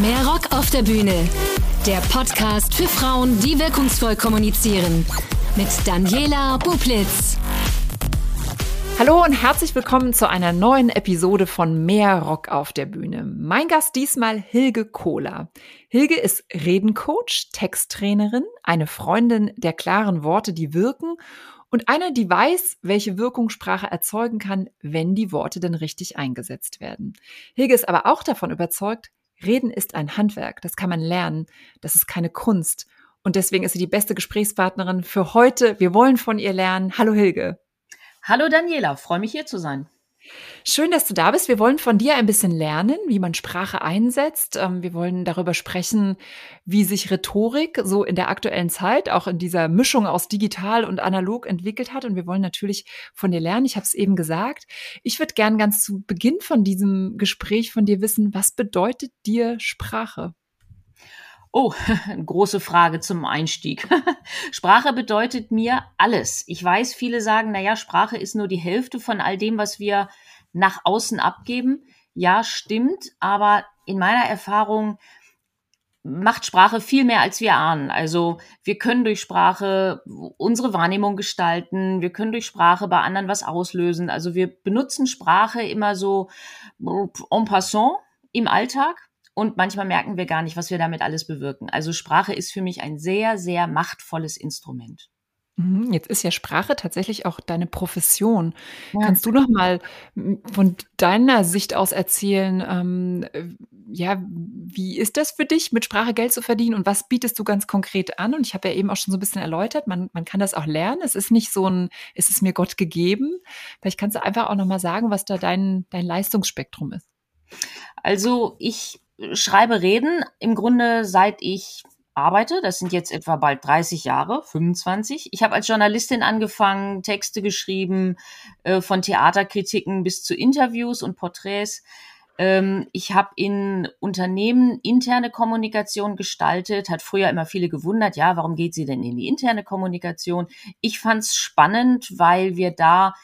Mehr Rock auf der Bühne. Der Podcast für Frauen, die wirkungsvoll kommunizieren. Mit Daniela Bublitz. Hallo und herzlich willkommen zu einer neuen Episode von Mehr Rock auf der Bühne. Mein Gast diesmal Hilge Kohler. Hilge ist Redencoach, Texttrainerin, eine Freundin der klaren Worte, die wirken und eine, die weiß, welche Wirkung Sprache erzeugen kann, wenn die Worte denn richtig eingesetzt werden. Hilge ist aber auch davon überzeugt, Reden ist ein Handwerk, das kann man lernen, das ist keine Kunst. Und deswegen ist sie die beste Gesprächspartnerin für heute. Wir wollen von ihr lernen. Hallo Hilge. Hallo Daniela, freue mich hier zu sein. Schön, dass du da bist. Wir wollen von dir ein bisschen lernen, wie man Sprache einsetzt. Ähm, wir wollen darüber sprechen, wie sich Rhetorik so in der aktuellen Zeit, auch in dieser Mischung aus digital und analog entwickelt hat. Und wir wollen natürlich von dir lernen. Ich habe es eben gesagt. Ich würde gern ganz zu Beginn von diesem Gespräch von dir wissen, was bedeutet dir Sprache? Oh, große Frage zum Einstieg. Sprache bedeutet mir alles. Ich weiß, viele sagen, na ja, Sprache ist nur die Hälfte von all dem, was wir nach außen abgeben. Ja, stimmt, aber in meiner Erfahrung macht Sprache viel mehr, als wir ahnen. Also wir können durch Sprache unsere Wahrnehmung gestalten, wir können durch Sprache bei anderen was auslösen. Also wir benutzen Sprache immer so en passant im Alltag und manchmal merken wir gar nicht, was wir damit alles bewirken. Also Sprache ist für mich ein sehr, sehr machtvolles Instrument. Mhm, jetzt ist ja Sprache tatsächlich auch deine Profession. Ja. Kannst du noch mal von deiner Sicht aus erzählen, ähm, ja, wie ist das für dich, mit Sprache Geld zu verdienen und was bietest du ganz konkret an? Und ich habe ja eben auch schon so ein bisschen erläutert, man, man kann das auch lernen. Es ist nicht so ein, es ist mir Gott gegeben. Vielleicht kannst du einfach auch noch mal sagen, was da dein, dein Leistungsspektrum ist. Also ich schreibe Reden im Grunde seit ich arbeite. Das sind jetzt etwa bald 30 Jahre, 25. Ich habe als Journalistin angefangen, Texte geschrieben, äh, von Theaterkritiken bis zu Interviews und Porträts. Ähm, ich habe in Unternehmen interne Kommunikation gestaltet, hat früher immer viele gewundert, ja, warum geht sie denn in die interne Kommunikation? Ich fand es spannend, weil wir da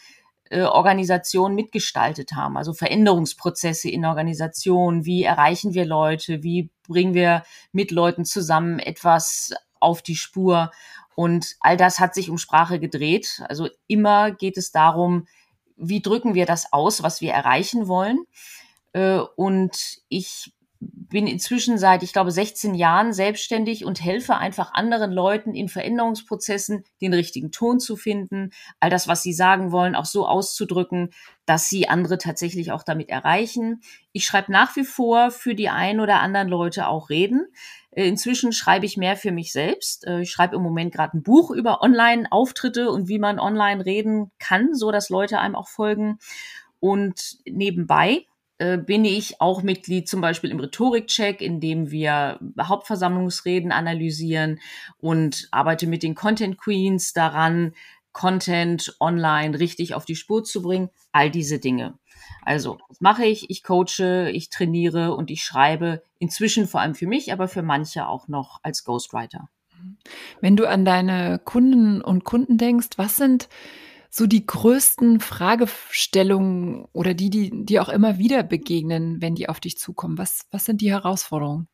äh, Organisation mitgestaltet haben, also Veränderungsprozesse in Organisationen, wie erreichen wir Leute, wie bringen wir mit Leuten zusammen etwas auf die Spur und all das hat sich um Sprache gedreht. Also immer geht es darum, wie drücken wir das aus, was wir erreichen wollen. Äh, und ich bin inzwischen seit, ich glaube, 16 Jahren selbstständig und helfe einfach anderen Leuten in Veränderungsprozessen den richtigen Ton zu finden, all das, was sie sagen wollen, auch so auszudrücken, dass sie andere tatsächlich auch damit erreichen. Ich schreibe nach wie vor für die ein oder anderen Leute auch Reden. Äh, inzwischen schreibe ich mehr für mich selbst. Äh, ich schreibe im Moment gerade ein Buch über Online-Auftritte und wie man online reden kann, so dass Leute einem auch folgen. Und nebenbei äh, bin ich auch Mitglied zum Beispiel im Rhetorikcheck, in dem wir Hauptversammlungsreden analysieren und arbeite mit den Content Queens daran, Content online richtig auf die Spur zu bringen. All diese Dinge. Also, was mache ich? Ich coache, ich trainiere und ich schreibe inzwischen vor allem für mich, aber für manche auch noch als Ghostwriter. Wenn du an deine Kunden und Kunden denkst, was sind so die größten Fragestellungen oder die, die dir auch immer wieder begegnen, wenn die auf dich zukommen? Was, was sind die Herausforderungen?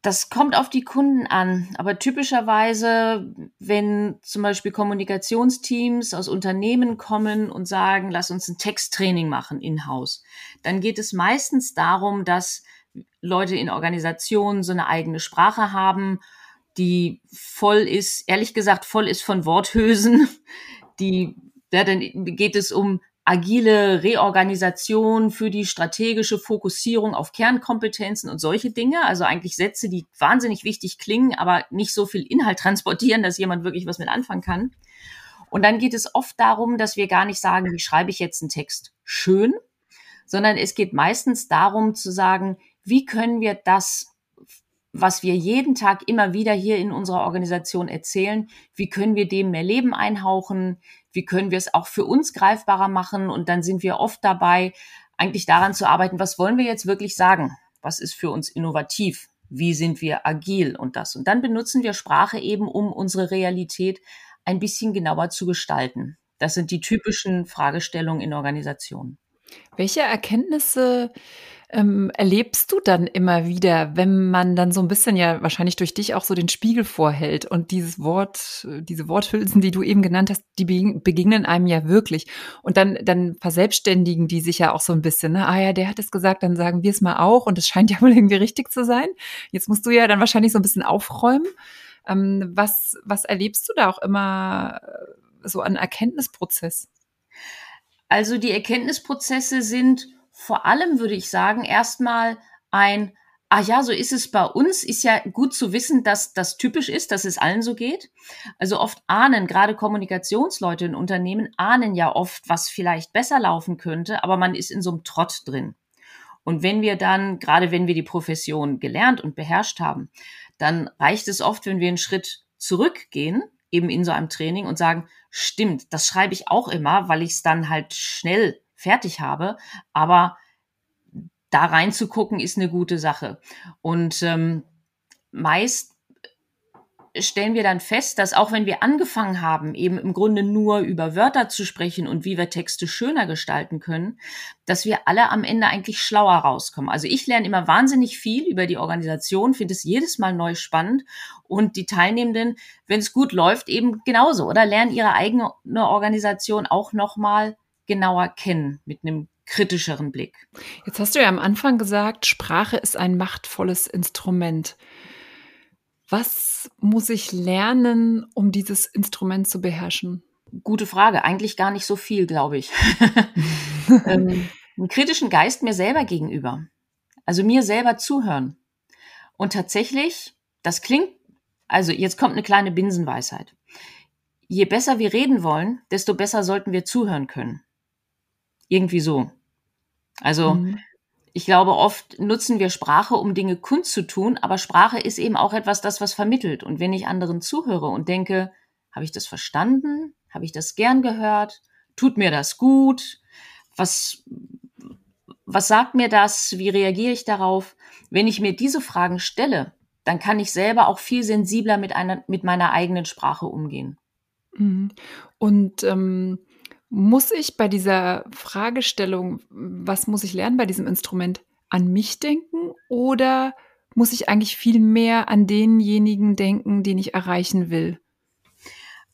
Das kommt auf die Kunden an. Aber typischerweise, wenn zum Beispiel Kommunikationsteams aus Unternehmen kommen und sagen, lass uns ein Texttraining machen in-house, dann geht es meistens darum, dass Leute in Organisationen so eine eigene Sprache haben, die voll ist, ehrlich gesagt, voll ist von Worthülsen, die, ja, dann geht es um agile Reorganisation für die strategische Fokussierung auf Kernkompetenzen und solche Dinge. Also eigentlich Sätze, die wahnsinnig wichtig klingen, aber nicht so viel Inhalt transportieren, dass jemand wirklich was mit anfangen kann. Und dann geht es oft darum, dass wir gar nicht sagen, wie schreibe ich jetzt einen Text schön, sondern es geht meistens darum zu sagen, wie können wir das was wir jeden Tag immer wieder hier in unserer Organisation erzählen, wie können wir dem mehr Leben einhauchen, wie können wir es auch für uns greifbarer machen und dann sind wir oft dabei, eigentlich daran zu arbeiten, was wollen wir jetzt wirklich sagen, was ist für uns innovativ, wie sind wir agil und das. Und dann benutzen wir Sprache eben, um unsere Realität ein bisschen genauer zu gestalten. Das sind die typischen Fragestellungen in Organisationen. Welche Erkenntnisse ähm, erlebst du dann immer wieder, wenn man dann so ein bisschen ja wahrscheinlich durch dich auch so den Spiegel vorhält und dieses Wort, diese Worthülsen, die du eben genannt hast, die begegnen einem ja wirklich. Und dann, dann verselbstständigen die sich ja auch so ein bisschen. Ne? Ah ja, der hat es gesagt, dann sagen wir es mal auch und es scheint ja wohl irgendwie richtig zu sein. Jetzt musst du ja dann wahrscheinlich so ein bisschen aufräumen. Ähm, was, was erlebst du da auch immer äh, so an Erkenntnisprozess? Also die Erkenntnisprozesse sind vor allem, würde ich sagen, erstmal ein, ah ja, so ist es bei uns, ist ja gut zu wissen, dass das typisch ist, dass es allen so geht. Also oft ahnen, gerade Kommunikationsleute in Unternehmen ahnen ja oft, was vielleicht besser laufen könnte, aber man ist in so einem Trott drin. Und wenn wir dann, gerade wenn wir die Profession gelernt und beherrscht haben, dann reicht es oft, wenn wir einen Schritt zurückgehen, eben in so einem Training und sagen, stimmt, das schreibe ich auch immer, weil ich es dann halt schnell fertig habe. Aber da reinzugucken ist eine gute Sache. Und ähm, meist stellen wir dann fest, dass auch wenn wir angefangen haben, eben im Grunde nur über Wörter zu sprechen und wie wir Texte schöner gestalten können, dass wir alle am Ende eigentlich schlauer rauskommen. Also ich lerne immer wahnsinnig viel über die Organisation, finde es jedes Mal neu spannend und die Teilnehmenden, wenn es gut läuft, eben genauso oder lernen ihre eigene Organisation auch nochmal genauer kennen mit einem kritischeren Blick. Jetzt hast du ja am Anfang gesagt, Sprache ist ein machtvolles Instrument. Was muss ich lernen, um dieses Instrument zu beherrschen? Gute Frage. Eigentlich gar nicht so viel, glaube ich. ähm, einen kritischen Geist mir selber gegenüber. Also mir selber zuhören. Und tatsächlich, das klingt, also jetzt kommt eine kleine Binsenweisheit. Je besser wir reden wollen, desto besser sollten wir zuhören können. Irgendwie so. Also mhm ich glaube, oft nutzen wir Sprache, um Dinge kundzutun, aber Sprache ist eben auch etwas, das was vermittelt. Und wenn ich anderen zuhöre und denke, habe ich das verstanden? Habe ich das gern gehört? Tut mir das gut? Was, was sagt mir das? Wie reagiere ich darauf? Wenn ich mir diese Fragen stelle, dann kann ich selber auch viel sensibler mit einer, mit meiner eigenen Sprache umgehen. Mhm. Und ähm, muss ich bei dieser Fragestellung, was muss ich lernen bei diesem Instrument, an mich denken oder muss ich eigentlich viel mehr an denjenigen denken, den ich erreichen will?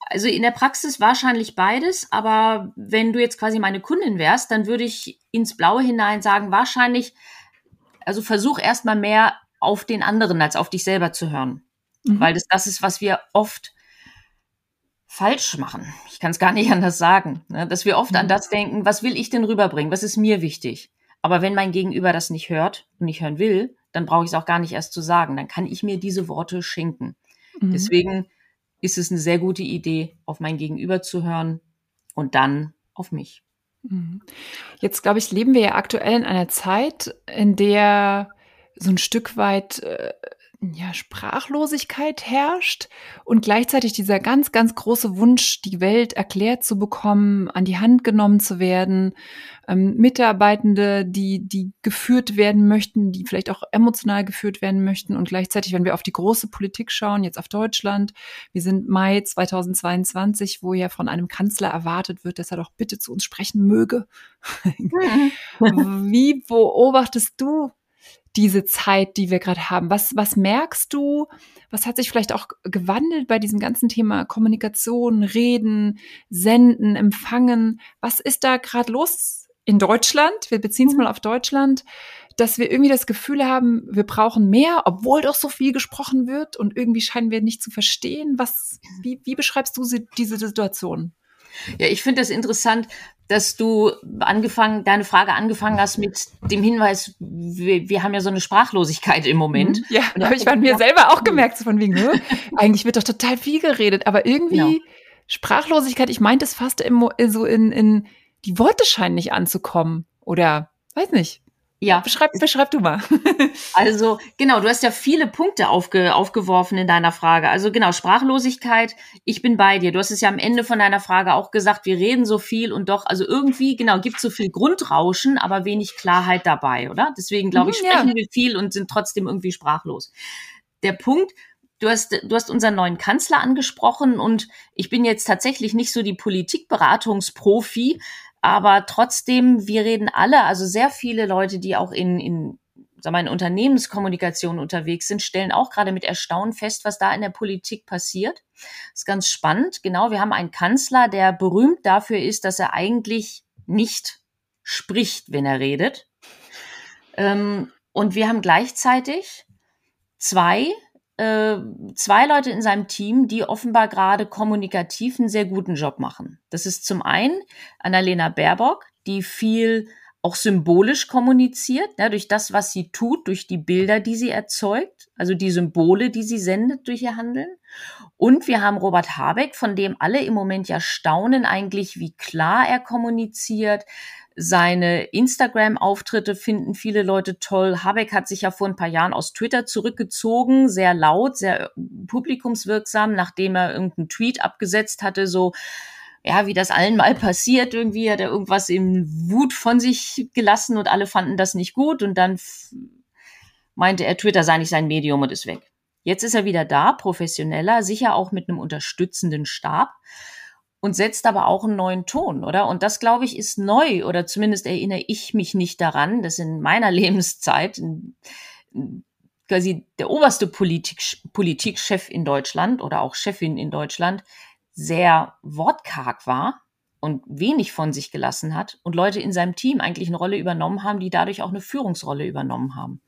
Also in der Praxis wahrscheinlich beides, aber wenn du jetzt quasi meine Kundin wärst, dann würde ich ins Blaue hinein sagen, wahrscheinlich, also versuch erstmal mehr auf den anderen als auf dich selber zu hören. Mhm. Weil das das ist, was wir oft falsch machen. Ich kann es gar nicht anders sagen. Ne? Dass wir oft mhm. an das denken, was will ich denn rüberbringen? Was ist mir wichtig? Aber wenn mein Gegenüber das nicht hört und nicht hören will, dann brauche ich es auch gar nicht erst zu sagen. Dann kann ich mir diese Worte schenken. Mhm. Deswegen ist es eine sehr gute Idee, auf mein Gegenüber zu hören und dann auf mich. Mhm. Jetzt, glaube ich, leben wir ja aktuell in einer Zeit, in der so ein Stück weit äh, ja, Sprachlosigkeit herrscht und gleichzeitig dieser ganz, ganz große Wunsch, die Welt erklärt zu bekommen, an die Hand genommen zu werden, ähm, Mitarbeitende, die, die geführt werden möchten, die vielleicht auch emotional geführt werden möchten und gleichzeitig, wenn wir auf die große Politik schauen, jetzt auf Deutschland, wir sind Mai 2022, wo ja von einem Kanzler erwartet wird, dass er doch bitte zu uns sprechen möge. Wie beobachtest du diese Zeit, die wir gerade haben? Was, was merkst du? Was hat sich vielleicht auch gewandelt bei diesem ganzen Thema Kommunikation, Reden, Senden, Empfangen? Was ist da gerade los in Deutschland? Wir beziehen es mhm. mal auf Deutschland, dass wir irgendwie das Gefühl haben, wir brauchen mehr, obwohl doch so viel gesprochen wird und irgendwie scheinen wir nicht zu verstehen. Was, wie, wie beschreibst du diese Situation? Ja, ich finde das interessant, dass du angefangen, deine Frage angefangen hast mit dem Hinweis, wir, wir haben ja so eine Sprachlosigkeit im Moment. Mhm. Ja, habe ich bei mir selber auch gemerkt, so von wegen, eigentlich wird doch total viel geredet, aber irgendwie genau. Sprachlosigkeit, ich meinte es fast im, so in, in, die Worte scheinen nicht anzukommen oder, weiß nicht. Ja. Beschreib, beschreib du mal. also, genau, du hast ja viele Punkte aufge, aufgeworfen in deiner Frage. Also, genau, Sprachlosigkeit, ich bin bei dir. Du hast es ja am Ende von deiner Frage auch gesagt, wir reden so viel und doch, also irgendwie, genau, gibt so viel Grundrauschen, aber wenig Klarheit dabei, oder? Deswegen, glaube ich, mhm, sprechen ja. wir viel und sind trotzdem irgendwie sprachlos. Der Punkt, Du hast, du hast unseren neuen Kanzler angesprochen und ich bin jetzt tatsächlich nicht so die Politikberatungsprofi, Aber trotzdem, wir reden alle, also sehr viele Leute, die auch in, in sagen wir, in Unternehmenskommunikation unterwegs sind, stellen auch gerade mit Erstaunen fest, was da in der Politik passiert. Das ist ganz spannend. Genau, wir haben einen Kanzler, der berühmt dafür ist, dass er eigentlich nicht spricht, wenn er redet. Ähm, und wir haben gleichzeitig zwei, zwei Leute in seinem Team, die offenbar gerade kommunikativ einen sehr guten Job machen. Das ist zum einen Annalena Baerbock, die viel auch symbolisch kommuniziert, ja, durch das, was sie tut, durch die Bilder, die sie erzeugt, also die Symbole, die sie sendet durch ihr Handeln. Und wir haben Robert Habeck, von dem alle im Moment ja staunen eigentlich, wie klar er kommuniziert. Seine Instagram-Auftritte finden viele Leute toll. Habeck hat sich ja vor ein paar Jahren aus Twitter zurückgezogen, sehr laut, sehr publikumswirksam, nachdem er irgendeinen Tweet abgesetzt hatte, so, ja, wie das allen mal passiert, irgendwie hat er irgendwas im Wut von sich gelassen und alle fanden das nicht gut und dann meinte er, Twitter sei nicht sein Medium und ist weg. Jetzt ist er wieder da, professioneller, sicher auch mit einem unterstützenden Stab und setzt aber auch einen neuen Ton, oder? Und das, glaube ich, ist neu, oder zumindest erinnere ich mich nicht daran, dass in meiner Lebenszeit quasi der oberste Politik, Politikchef in Deutschland oder auch Chefin in Deutschland sehr wortkarg war und wenig von sich gelassen hat und Leute in seinem Team eigentlich eine Rolle übernommen haben, die dadurch auch eine Führungsrolle übernommen haben.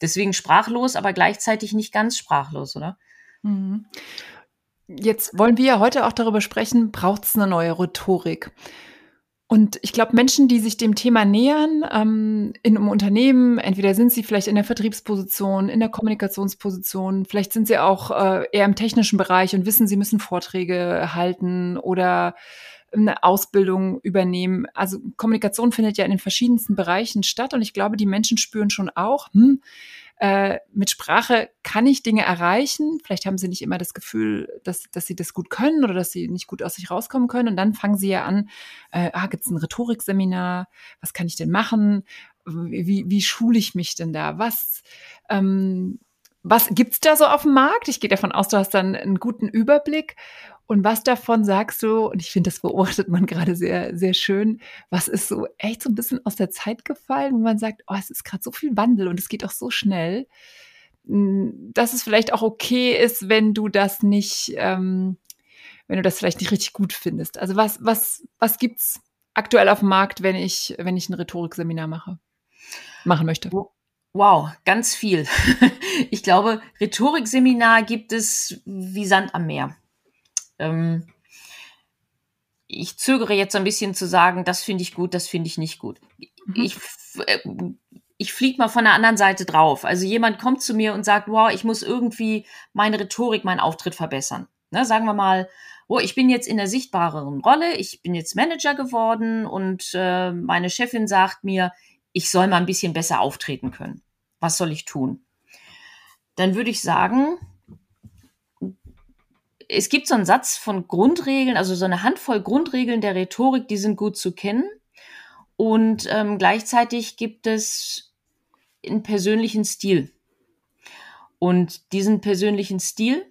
Deswegen sprachlos, aber gleichzeitig nicht ganz sprachlos, oder? Mhm. Jetzt wollen wir ja heute auch darüber sprechen, braucht es eine neue Rhetorik? Und ich glaube, Menschen, die sich dem Thema nähern, ähm, in einem Unternehmen, entweder sind sie vielleicht in der Vertriebsposition, in der Kommunikationsposition, vielleicht sind sie auch äh, eher im technischen Bereich und wissen, sie müssen Vorträge halten oder eine Ausbildung übernehmen. Also Kommunikation findet ja in den verschiedensten Bereichen statt und ich glaube, die Menschen spüren schon auch, hm, äh, mit Sprache kann ich Dinge erreichen. Vielleicht haben sie nicht immer das Gefühl, dass, dass sie das gut können oder dass sie nicht gut aus sich rauskommen können. Und dann fangen sie ja an, äh, ah, gibt es ein Rhetorikseminar? Was kann ich denn machen? Wie, wie schule ich mich denn da? Was, ähm, was gibt's da so auf dem Markt? Ich gehe davon aus, du hast dann einen guten Überblick. Und was davon sagst du, und ich finde, das beobachtet man gerade sehr, sehr schön, was ist so echt so ein bisschen aus der Zeit gefallen, wo man sagt, oh, es ist gerade so viel Wandel und es geht auch so schnell, hm, dass es vielleicht auch okay ist, wenn du das nicht, ähm, wenn du das vielleicht nicht richtig gut findest. Also was, was, was gibt's aktuell auf dem Markt, wenn ich, wenn ich ein Rhetorikseminar mache, machen möchte? Wow, ganz viel. Ich glaube, Rhetorikseminar gibt es wie Sand am Meer. Ähm, ich zögere jetzt ein bisschen zu sagen, das finde ich gut, das finde ich nicht gut. Mhm. Ich, äh, ich fliege mal von der anderen Seite drauf. Also jemand kommt zu mir und sagt, wow, ich muss irgendwie meine Rhetorik, meinen Auftritt verbessern. Ne, sagen wir mal, oh, ich bin jetzt in der sichtbareren Rolle, ich bin jetzt Manager geworden und äh, meine Chefin sagt mir, ich soll mal ein bisschen besser auftreten können. Was soll ich tun? Dann würde ich sagen, es gibt so einen Satz von Grundregeln, also so eine Handvoll Grundregeln der Rhetorik, die sind gut zu kennen. Und ähm, gleichzeitig gibt es einen persönlichen Stil. Und diesen persönlichen Stil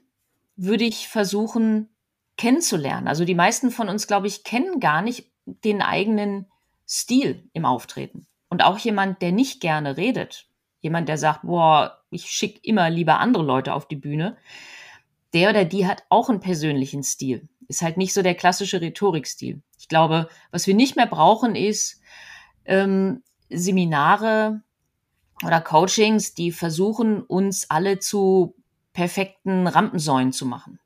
würde ich versuchen kennenzulernen. Also die meisten von uns, glaube ich, kennen gar nicht den eigenen Stil im Auftreten. Und auch jemand, der nicht gerne redet, jemand, der sagt, boah, ich schicke immer lieber andere Leute auf die Bühne, der oder die hat auch einen persönlichen Stil. Ist halt nicht so der klassische Rhetorikstil. Ich glaube, was wir nicht mehr brauchen, ist ähm, Seminare oder Coachings, die versuchen, uns alle zu perfekten Rampensäulen zu machen.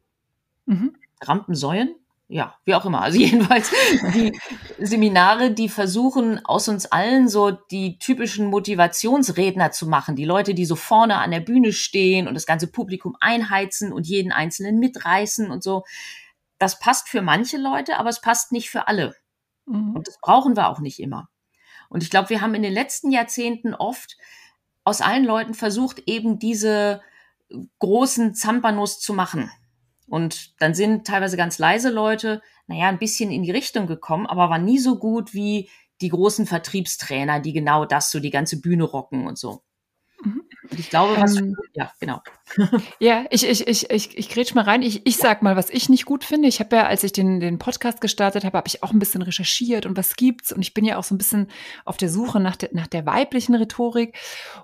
Mhm. Rampensäulen? Ja, wie auch immer. Also jedenfalls die Seminare, die versuchen, aus uns allen so die typischen Motivationsredner zu machen. Die Leute, die so vorne an der Bühne stehen und das ganze Publikum einheizen und jeden Einzelnen mitreißen und so. Das passt für manche Leute, aber es passt nicht für alle. Mhm. Und das brauchen wir auch nicht immer. Und ich glaube, wir haben in den letzten Jahrzehnten oft aus allen Leuten versucht, eben diese großen Zampanos zu machen und dann sind teilweise ganz leise Leute, naja, ein bisschen in die Richtung gekommen, aber war nie so gut wie die großen Vertriebstrainer, die genau das, so die ganze Bühne rocken und so. Mhm. Und ich glaube, was, ähm, ja, genau. Ja, ich, ich, ich, ich, ich grätsch mal rein. Ich, ich sag mal, was ich nicht gut finde. Ich habe ja, als ich den, den Podcast gestartet habe, habe ich auch ein bisschen recherchiert und was gibt's. Und ich bin ja auch so ein bisschen auf der Suche nach der, nach der weiblichen Rhetorik.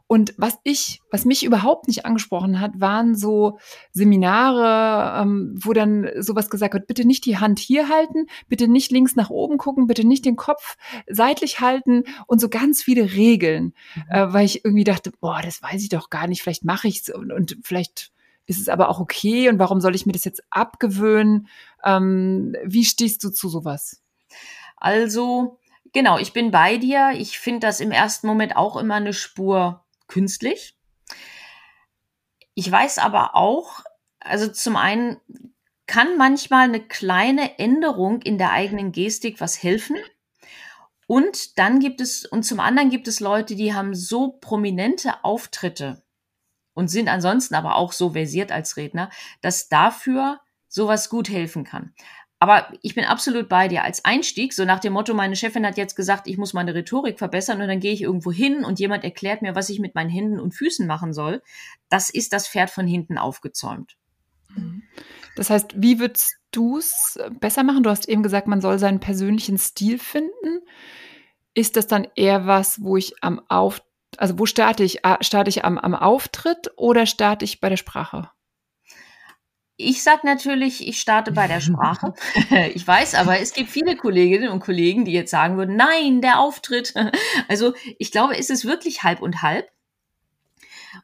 Und was ich, was mich überhaupt nicht angesprochen hat, waren so Seminare, ähm, wo dann sowas gesagt wird, bitte nicht die Hand hier halten, bitte nicht links nach oben gucken, bitte nicht den Kopf seitlich halten und so ganz viele Regeln, mhm. äh, weil ich irgendwie dachte, boah, das weiß ich doch gar nicht, vielleicht mache ich's und, und vielleicht ist es aber auch okay und warum soll ich mir das jetzt abgewöhnen? Ähm, wie stehst du zu sowas? Also, genau, ich bin bei dir. Ich finde das im ersten Moment auch immer eine Spur künstlich. Ich weiß aber auch, also zum einen kann manchmal eine kleine Änderung in der eigenen Gestik was helfen. Und dann gibt es, und zum anderen gibt es Leute, die haben so prominente Auftritte und sind ansonsten aber auch so versiert als Redner, dass dafür sowas gut helfen kann. Aber ich bin absolut bei dir. Als Einstieg, so nach dem Motto, meine Chefin hat jetzt gesagt, ich muss meine Rhetorik verbessern und dann gehe ich irgendwo hin und jemand erklärt mir, was ich mit meinen Händen und Füßen machen soll. Das ist das Pferd von hinten aufgezäumt. Das heißt, wie würdest du es besser machen? Du hast eben gesagt, man soll seinen persönlichen Stil finden. Ist das dann eher was, wo ich am Auf also wo starte ich? Ah, starte ich am, am Auftritt oder starte ich bei der Sprache? Ich sage natürlich, ich starte bei der Sprache. ich weiß, aber es gibt viele Kolleginnen und Kollegen, die jetzt sagen würden, nein, der Auftritt. Also ich glaube, es ist wirklich halb und halb.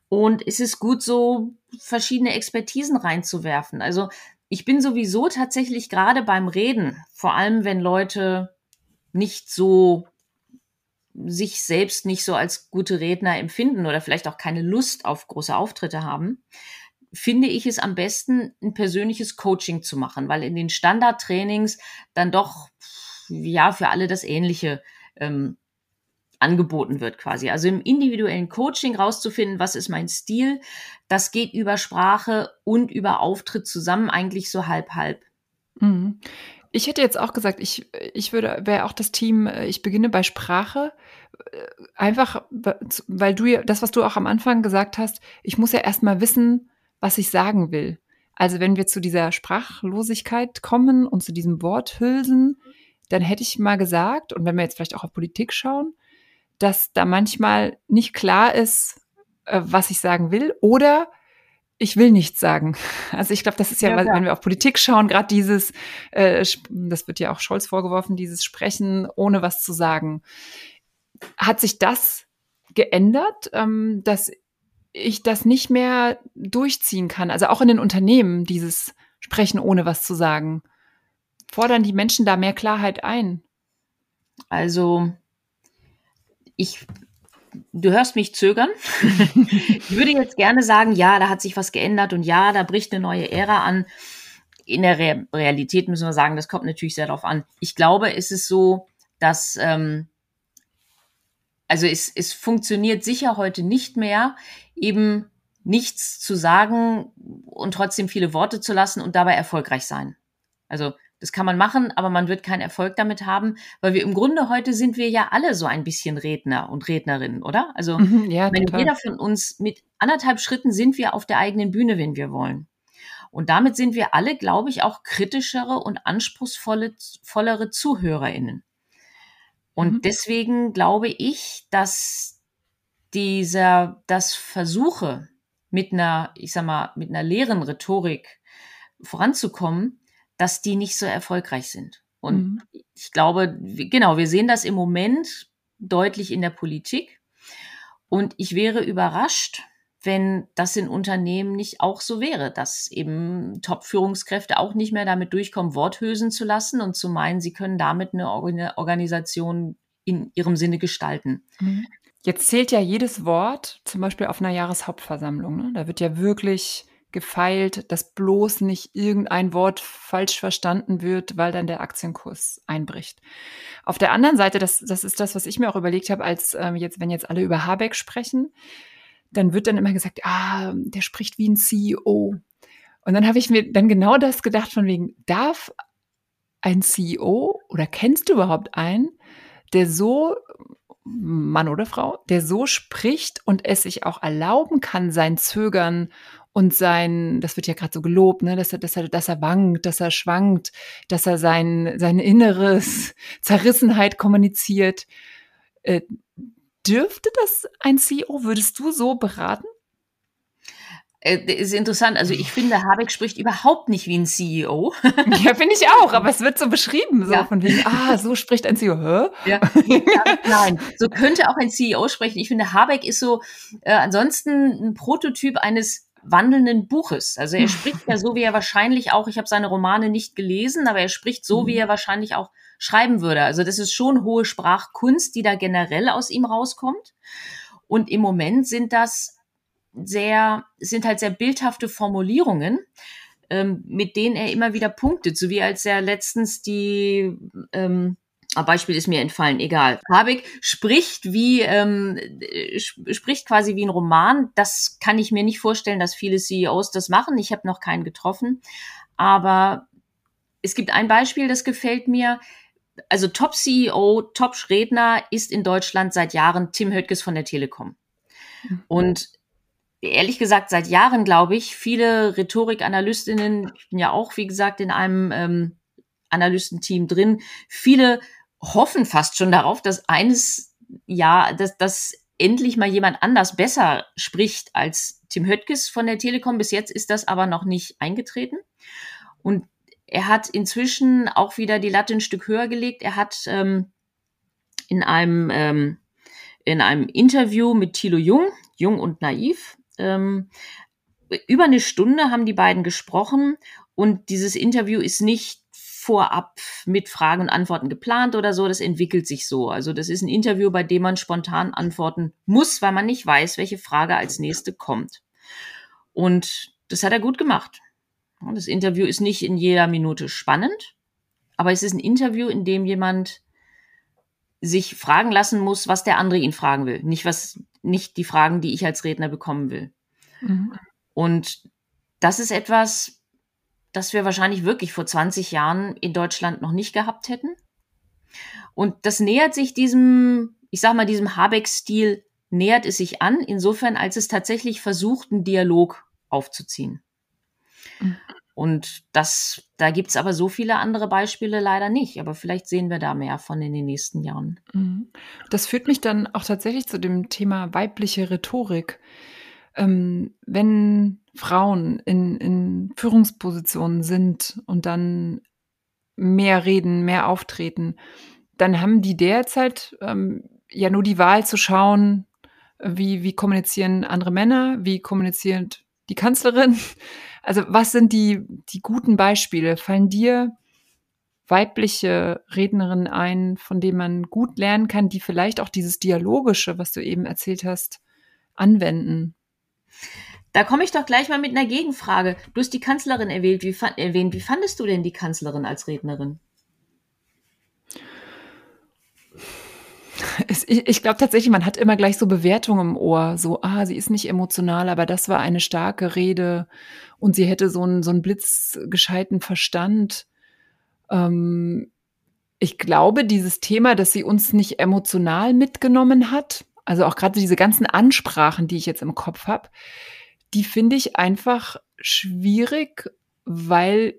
Und es ist gut, so verschiedene Expertisen reinzuwerfen. Also ich bin sowieso tatsächlich gerade beim Reden, vor allem wenn Leute nicht so sich selbst nicht so als gute Redner empfinden oder vielleicht auch keine Lust auf große Auftritte haben, finde ich es am besten, ein persönliches Coaching zu machen, weil in den Standardtrainings dann doch ja für alle das Ähnliche ähm, angeboten wird quasi. Also im individuellen Coaching rauszufinden, was ist mein Stil, das geht über Sprache und über Auftritt zusammen, eigentlich so halb halb. Mhm. Ich hätte jetzt auch gesagt, ich, ich würde, wäre auch das Team, äh, ich beginne bei Sprache. Äh, einfach, weil du ja, das, was du auch am Anfang gesagt hast, ich muss ja erstmal wissen, was ich sagen will. Also wenn wir zu dieser Sprachlosigkeit kommen und zu diesem Worthülsen, dann hätte ich mal gesagt, und wenn wir jetzt vielleicht auch auf Politik schauen, dass da manchmal nicht klar ist, äh, was ich sagen will, oder ich will nichts sagen. Also ich glaube, das ist ja, ja wenn wir auf Politik schauen, gerade dieses, äh, das wird ja auch Scholz vorgeworfen, dieses Sprechen ohne was zu sagen. Hat sich das geändert, ähm, dass ich das nicht mehr durchziehen kann? Also auch in den Unternehmen, dieses Sprechen ohne was zu sagen. Fordern die Menschen da mehr Klarheit ein? Also ich du hörst mich zögern. ich würde jetzt gerne sagen, ja, da hat sich was geändert und ja, da bricht eine neue Ära an. In der Re Realität müssen wir sagen, das kommt natürlich sehr darauf an. Ich glaube, es ist so, dass ähm, also es, es funktioniert sicher heute nicht mehr, eben nichts zu sagen und trotzdem viele Worte zu lassen und dabei erfolgreich sein. Also das kann man machen, aber man wird keinen Erfolg damit haben, weil wir im Grunde heute sind wir ja alle so ein bisschen Redner und Rednerinnen, oder? Also mhm, ja, wenn jeder von uns mit anderthalb Schritten sind wir auf der eigenen Bühne, wenn wir wollen. Und damit sind wir alle, glaube ich, auch kritischere und anspruchsvollere Zuhörerinnen. Und mhm. deswegen glaube ich, dass dieser, das Versuche mit einer, ich sag mal, mit einer leeren Rhetorik voranzukommen, dass die nicht so erfolgreich sind. Und mhm. ich glaube, genau, wir sehen das im Moment deutlich in der Politik. Und ich wäre überrascht, wenn das in Unternehmen nicht auch so wäre, dass eben Top-Führungskräfte auch nicht mehr damit durchkommen, Worthülsen zu lassen und zu meinen, sie können damit eine Organisation in ihrem Sinne gestalten. Mhm. Jetzt zählt ja jedes Wort, zum Beispiel auf einer Jahreshauptversammlung. Ne? Da wird ja wirklich gefeilt, dass bloß nicht irgendein Wort falsch verstanden wird, weil dann der Aktienkurs einbricht. Auf der anderen Seite, das, das ist das, was ich mir auch überlegt habe, als ähm, jetzt, wenn jetzt alle über Habeck sprechen, dann wird dann immer gesagt, ah, der spricht wie ein CEO. Und dann habe ich mir dann genau das gedacht, von wegen, darf ein CEO oder kennst du überhaupt einen, der so Mann oder Frau, der so spricht und es sich auch erlauben kann, sein Zögern und sein, das wird ja gerade so gelobt, ne, dass er, dass er, dass er wankt, dass er schwankt, dass er sein, sein inneres Zerrissenheit kommuniziert. Äh, dürfte das ein CEO? Würdest du so beraten? Äh, ist interessant. Also ich finde, Habeck spricht überhaupt nicht wie ein CEO. Ja, finde ich auch. Aber es wird so beschrieben, so ja. von wegen, ah, so spricht ein CEO. Hä? Ja. ja. nein, so könnte auch ein CEO sprechen. Ich finde, Habeck ist so äh, ansonsten ein Prototyp eines wandelnden Buches. Also er spricht ja so, wie er wahrscheinlich auch, ich habe seine Romane nicht gelesen, aber er spricht so, wie mhm. er wahrscheinlich auch schreiben würde. Also das ist schon hohe Sprachkunst, die da generell aus ihm rauskommt. Und im Moment sind das sehr, sind halt sehr bildhafte Formulierungen, ähm, mit denen er immer wieder punktet, so wie als er letztens die ähm, ein Beispiel ist mir entfallen, egal. Habeck spricht wie, ähm, spricht quasi wie ein Roman. Das kann ich mir nicht vorstellen, dass viele CEOs das machen. Ich habe noch keinen getroffen. Aber es gibt ein Beispiel, das gefällt mir. Also Top-CEO, Top-Redner ist in Deutschland seit Jahren Tim Höttges von der Telekom. Mhm. Und ehrlich gesagt, seit Jahren glaube ich, viele Rhetorikanalystinnen, ich bin ja auch, wie gesagt, in einem ähm, Analystenteam drin, viele hoffen fast schon darauf, dass eines, ja, dass, dass endlich mal jemand anders besser spricht als Tim Höttges von der Telekom. Bis jetzt ist das aber noch nicht eingetreten. Und er hat inzwischen auch wieder die Latte ein Stück höher gelegt. Er hat ähm, in einem ähm, in einem Interview mit Thilo Jung, Jung und Naiv, ähm, über eine Stunde haben die beiden gesprochen und dieses Interview ist nicht vorab mit Fragen und Antworten geplant oder so. Das entwickelt sich so. Also das ist ein Interview, bei dem man spontan antworten muss, weil man nicht weiß, welche Frage als nächste kommt. Und das hat er gut gemacht. Das Interview ist nicht in jeder Minute spannend, aber es ist ein Interview, in dem jemand sich fragen lassen muss, was der andere ihn fragen will. Nicht was, nicht die Fragen, die ich als Redner bekommen will. Mhm. Und das ist etwas, das wir wahrscheinlich wirklich vor 20 Jahren in Deutschland noch nicht gehabt hätten. Und das nähert sich diesem, ich sag mal, diesem Habeck-Stil, nähert es sich an, insofern, als es tatsächlich versucht, einen Dialog aufzuziehen. Mhm. Und das, da gibt's aber so viele andere Beispiele leider nicht. Aber vielleicht sehen wir da mehr von in den nächsten Jahren. Mhm. Das führt mich dann auch tatsächlich zu dem Thema weibliche Rhetorik. Ähm, wenn Frauen in, in Führungspositionen sind und dann mehr reden, mehr auftreten, dann haben die derzeit ähm, ja nur die Wahl zu schauen, wie, wie kommunizieren andere Männer, wie kommuniziert die Kanzlerin. Also was sind die, die guten Beispiele? Fallen dir weibliche Rednerinnen ein, von denen man gut lernen kann, die vielleicht auch dieses Dialogische, was du eben erzählt hast, anwenden? Da komme ich doch gleich mal mit einer Gegenfrage. Du hast die Kanzlerin erwähnt. Wie, erwähnt. Wie fandest du denn die Kanzlerin als Rednerin? ich, ich glaube tatsächlich, man hat immer gleich so Bewertungen im Ohr. So, ah, sie ist nicht emotional, aber das war eine starke Rede und sie hätte so einen, so einen blitzgescheiten Verstand. Ähm, ich glaube, dieses Thema, dass sie uns nicht emotional mitgenommen hat, also auch gerade diese ganzen Ansprachen, die ich jetzt im Kopf habe, die finde ich einfach schwierig, weil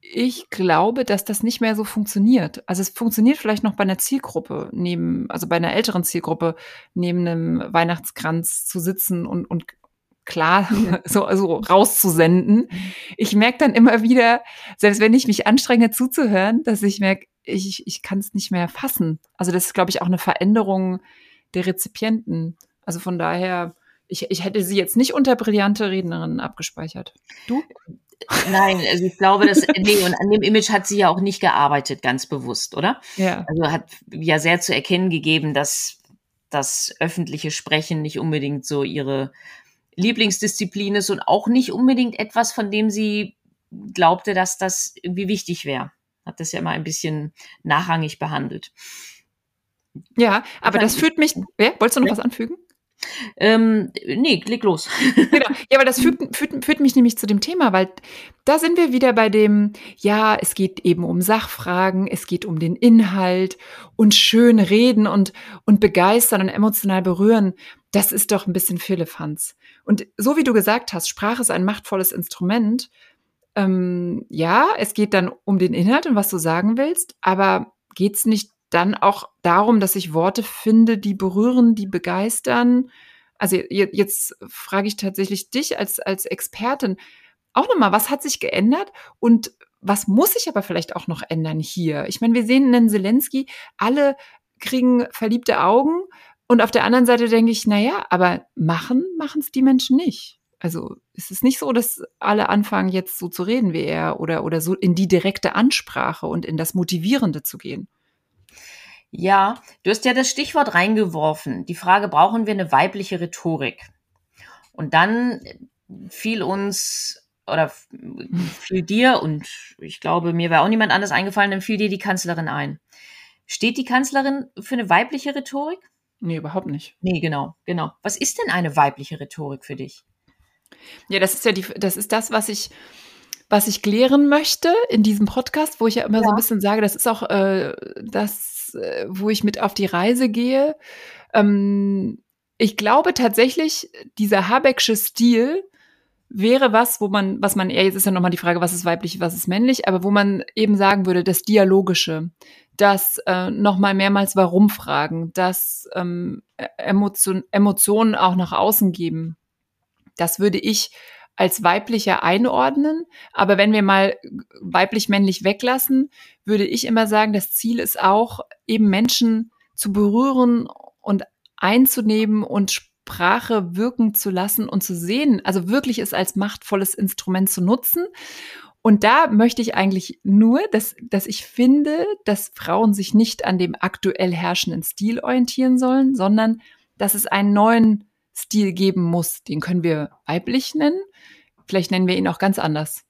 ich glaube, dass das nicht mehr so funktioniert. Also es funktioniert vielleicht noch bei einer Zielgruppe neben, also bei einer älteren Zielgruppe neben einem Weihnachtskranz zu sitzen und, und klar so also rauszusenden. Ich merke dann immer wieder, selbst wenn ich mich anstrenge zuzuhören, dass ich merke, ich, ich kann es nicht mehr fassen. Also das ist, glaube ich, auch eine Veränderung der Rezipienten. Also von daher ich, ich hätte sie jetzt nicht unter brillante Rednerinnen abgespeichert. Du? Nein, also ich glaube, dass, nee, und an dem Image hat sie ja auch nicht gearbeitet, ganz bewusst, oder? Ja. Also hat ja sehr zu erkennen gegeben, dass das öffentliche Sprechen nicht unbedingt so ihre Lieblingsdisziplin ist und auch nicht unbedingt etwas, von dem sie glaubte, dass das irgendwie wichtig wäre. Hat das ja immer ein bisschen nachrangig behandelt. Ja, aber das führt mich, ja, wolltest du noch was anfügen? Ähm, nee, leg los. genau. Ja, aber das führt, führt, führt mich nämlich zu dem Thema, weil da sind wir wieder bei dem, ja, es geht eben um Sachfragen, es geht um den Inhalt und schön reden und, und begeistern und emotional berühren. Das ist doch ein bisschen Firlefanz. Und so wie du gesagt hast, Sprache ist ein machtvolles Instrument. Ähm, ja, es geht dann um den Inhalt und was du sagen willst, aber geht es nicht dann auch darum, dass ich Worte finde, die berühren, die begeistern. Also jetzt frage ich tatsächlich dich als, als Expertin auch nochmal, was hat sich geändert und was muss sich aber vielleicht auch noch ändern hier? Ich meine, wir sehen einen Zelensky, alle kriegen verliebte Augen und auf der anderen Seite denke ich, naja, aber machen, machen es die Menschen nicht. Also ist es nicht so, dass alle anfangen, jetzt so zu reden wie er oder, oder so in die direkte Ansprache und in das Motivierende zu gehen. Ja, du hast ja das Stichwort reingeworfen. Die Frage, brauchen wir eine weibliche Rhetorik? Und dann fiel uns oder fiel dir und ich glaube, mir wäre auch niemand anders eingefallen, dann fiel dir die Kanzlerin ein. Steht die Kanzlerin für eine weibliche Rhetorik? Nee, überhaupt nicht. Nee, genau, genau. Was ist denn eine weibliche Rhetorik für dich? Ja, das ist ja die, das ist das, was ich, was ich klären möchte in diesem Podcast, wo ich ja immer ja. so ein bisschen sage, das ist auch äh, das äh, wo ich mit auf die Reise gehe. Ähm, ich glaube tatsächlich, dieser Habecksche Stil wäre was, wo man, was man jetzt ist ja nochmal die Frage, was ist weiblich, was ist männlich, aber wo man eben sagen würde, das Dialogische, das äh, nochmal mehrmals Warum fragen, das ähm, Emotion, Emotionen auch nach außen geben. Das würde ich als weiblicher einordnen. Aber wenn wir mal weiblich-männlich weglassen, würde ich immer sagen, das Ziel ist auch, eben Menschen zu berühren und einzunehmen und Sprache wirken zu lassen und zu sehen, also wirklich es als machtvolles Instrument zu nutzen. Und da möchte ich eigentlich nur, dass, dass ich finde, dass Frauen sich nicht an dem aktuell herrschenden Stil orientieren sollen, sondern dass es einen neuen Stil geben muss. Den können wir weiblich nennen. Vielleicht nennen wir ihn auch ganz anders.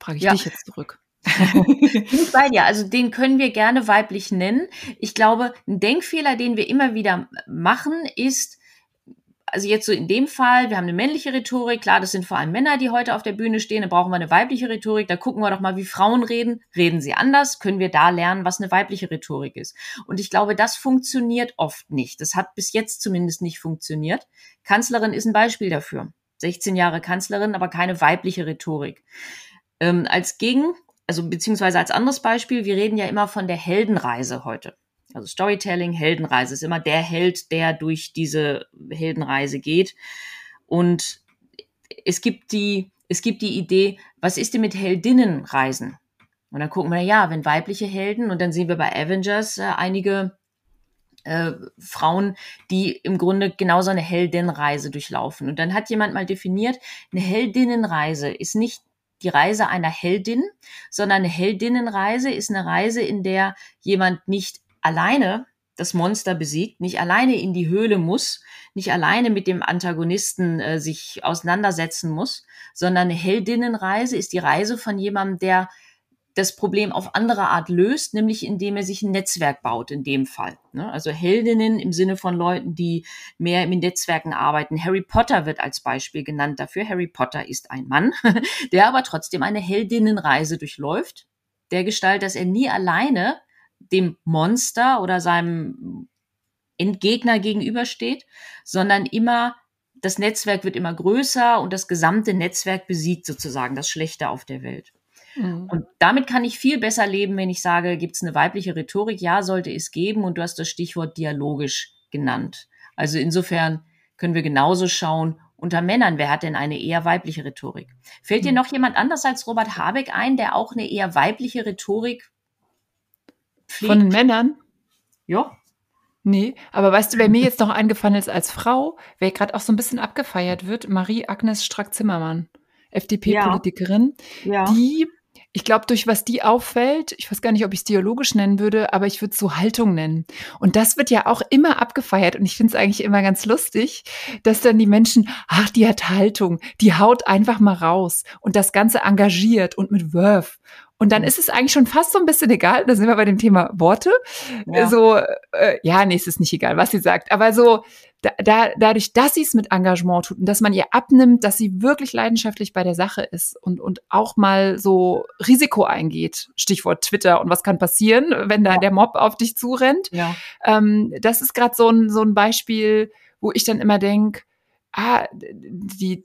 Frage ich ja. dich jetzt zurück. Bin bei dir. Also den können wir gerne weiblich nennen. Ich glaube, ein Denkfehler, den wir immer wieder machen, ist, also jetzt so in dem Fall, wir haben eine männliche Rhetorik, klar, das sind vor allem Männer, die heute auf der Bühne stehen, da brauchen wir eine weibliche Rhetorik, da gucken wir doch mal, wie Frauen reden. Reden sie anders? Können wir da lernen, was eine weibliche Rhetorik ist? Und ich glaube, das funktioniert oft nicht. Das hat bis jetzt zumindest nicht funktioniert. Kanzlerin ist ein Beispiel dafür. 16 Jahre Kanzlerin, aber keine weibliche Rhetorik. Ähm, als Gegen, also beziehungsweise als anderes Beispiel, wir reden ja immer von der Heldenreise heute. Also Storytelling, Heldenreise ist immer der Held, der durch diese Heldenreise geht. Und es gibt die, es gibt die Idee, was ist denn mit Heldinnenreisen? Und dann gucken wir, ja, wenn weibliche Helden, und dann sehen wir bei Avengers äh, einige äh, Frauen, die im Grunde genauso eine Heldinnenreise durchlaufen. Und dann hat jemand mal definiert, eine Heldinnenreise ist nicht die Reise einer Heldin, sondern eine Heldinnenreise ist eine Reise, in der jemand nicht alleine das Monster besiegt, nicht alleine in die Höhle muss, nicht alleine mit dem Antagonisten äh, sich auseinandersetzen muss, sondern eine Heldinnenreise ist die Reise von jemandem, der das Problem auf andere Art löst, nämlich indem er sich ein Netzwerk baut, in dem Fall. Ne? Also Heldinnen im Sinne von Leuten, die mehr in Netzwerken arbeiten. Harry Potter wird als Beispiel genannt dafür. Harry Potter ist ein Mann, der aber trotzdem eine Heldinnenreise durchläuft, der Gestalt, dass er nie alleine dem Monster oder seinem Entgegner gegenübersteht, sondern immer das Netzwerk wird immer größer und das gesamte Netzwerk besiegt sozusagen das Schlechte auf der Welt. Mhm. Und damit kann ich viel besser leben, wenn ich sage, gibt es eine weibliche Rhetorik? Ja, sollte es geben. Und du hast das Stichwort dialogisch genannt. Also insofern können wir genauso schauen, unter Männern, wer hat denn eine eher weibliche Rhetorik? Fällt dir mhm. noch jemand anders als Robert Habeck ein, der auch eine eher weibliche Rhetorik pflegt? Von den Männern? Ja. Nee, aber weißt du, wer mir jetzt noch eingefallen ist als Frau, wer gerade auch so ein bisschen abgefeiert wird, Marie-Agnes Strack-Zimmermann, FDP-Politikerin, ja. ja. die ich glaube, durch was die auffällt, ich weiß gar nicht, ob ich es dialogisch nennen würde, aber ich würde es so Haltung nennen. Und das wird ja auch immer abgefeiert. Und ich finde es eigentlich immer ganz lustig, dass dann die Menschen, ach, die hat Haltung, die haut einfach mal raus und das Ganze engagiert und mit Wurf. Und dann ist es eigentlich schon fast so ein bisschen egal, da sind wir bei dem Thema Worte. Ja. So, äh, ja, nee, es ist nicht egal, was sie sagt. Aber so, da, da, dadurch, dass sie es mit Engagement tut und dass man ihr abnimmt, dass sie wirklich leidenschaftlich bei der Sache ist und, und auch mal so Risiko eingeht, Stichwort Twitter und was kann passieren, wenn da ja. der Mob auf dich zurennt. Ja. Ähm, das ist gerade so ein, so ein Beispiel, wo ich dann immer denk, ah, die,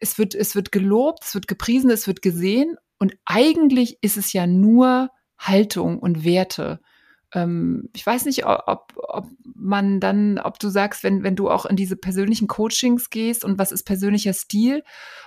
es wird, es wird gelobt, es wird gepriesen, es wird gesehen und eigentlich ist es ja nur Haltung und Werte. Ähm, ich weiß nicht, ob, ob man dann, ob du sagst, wenn, wenn du auch in diese persönlichen Coachings gehst und was ist persönlicher Stil,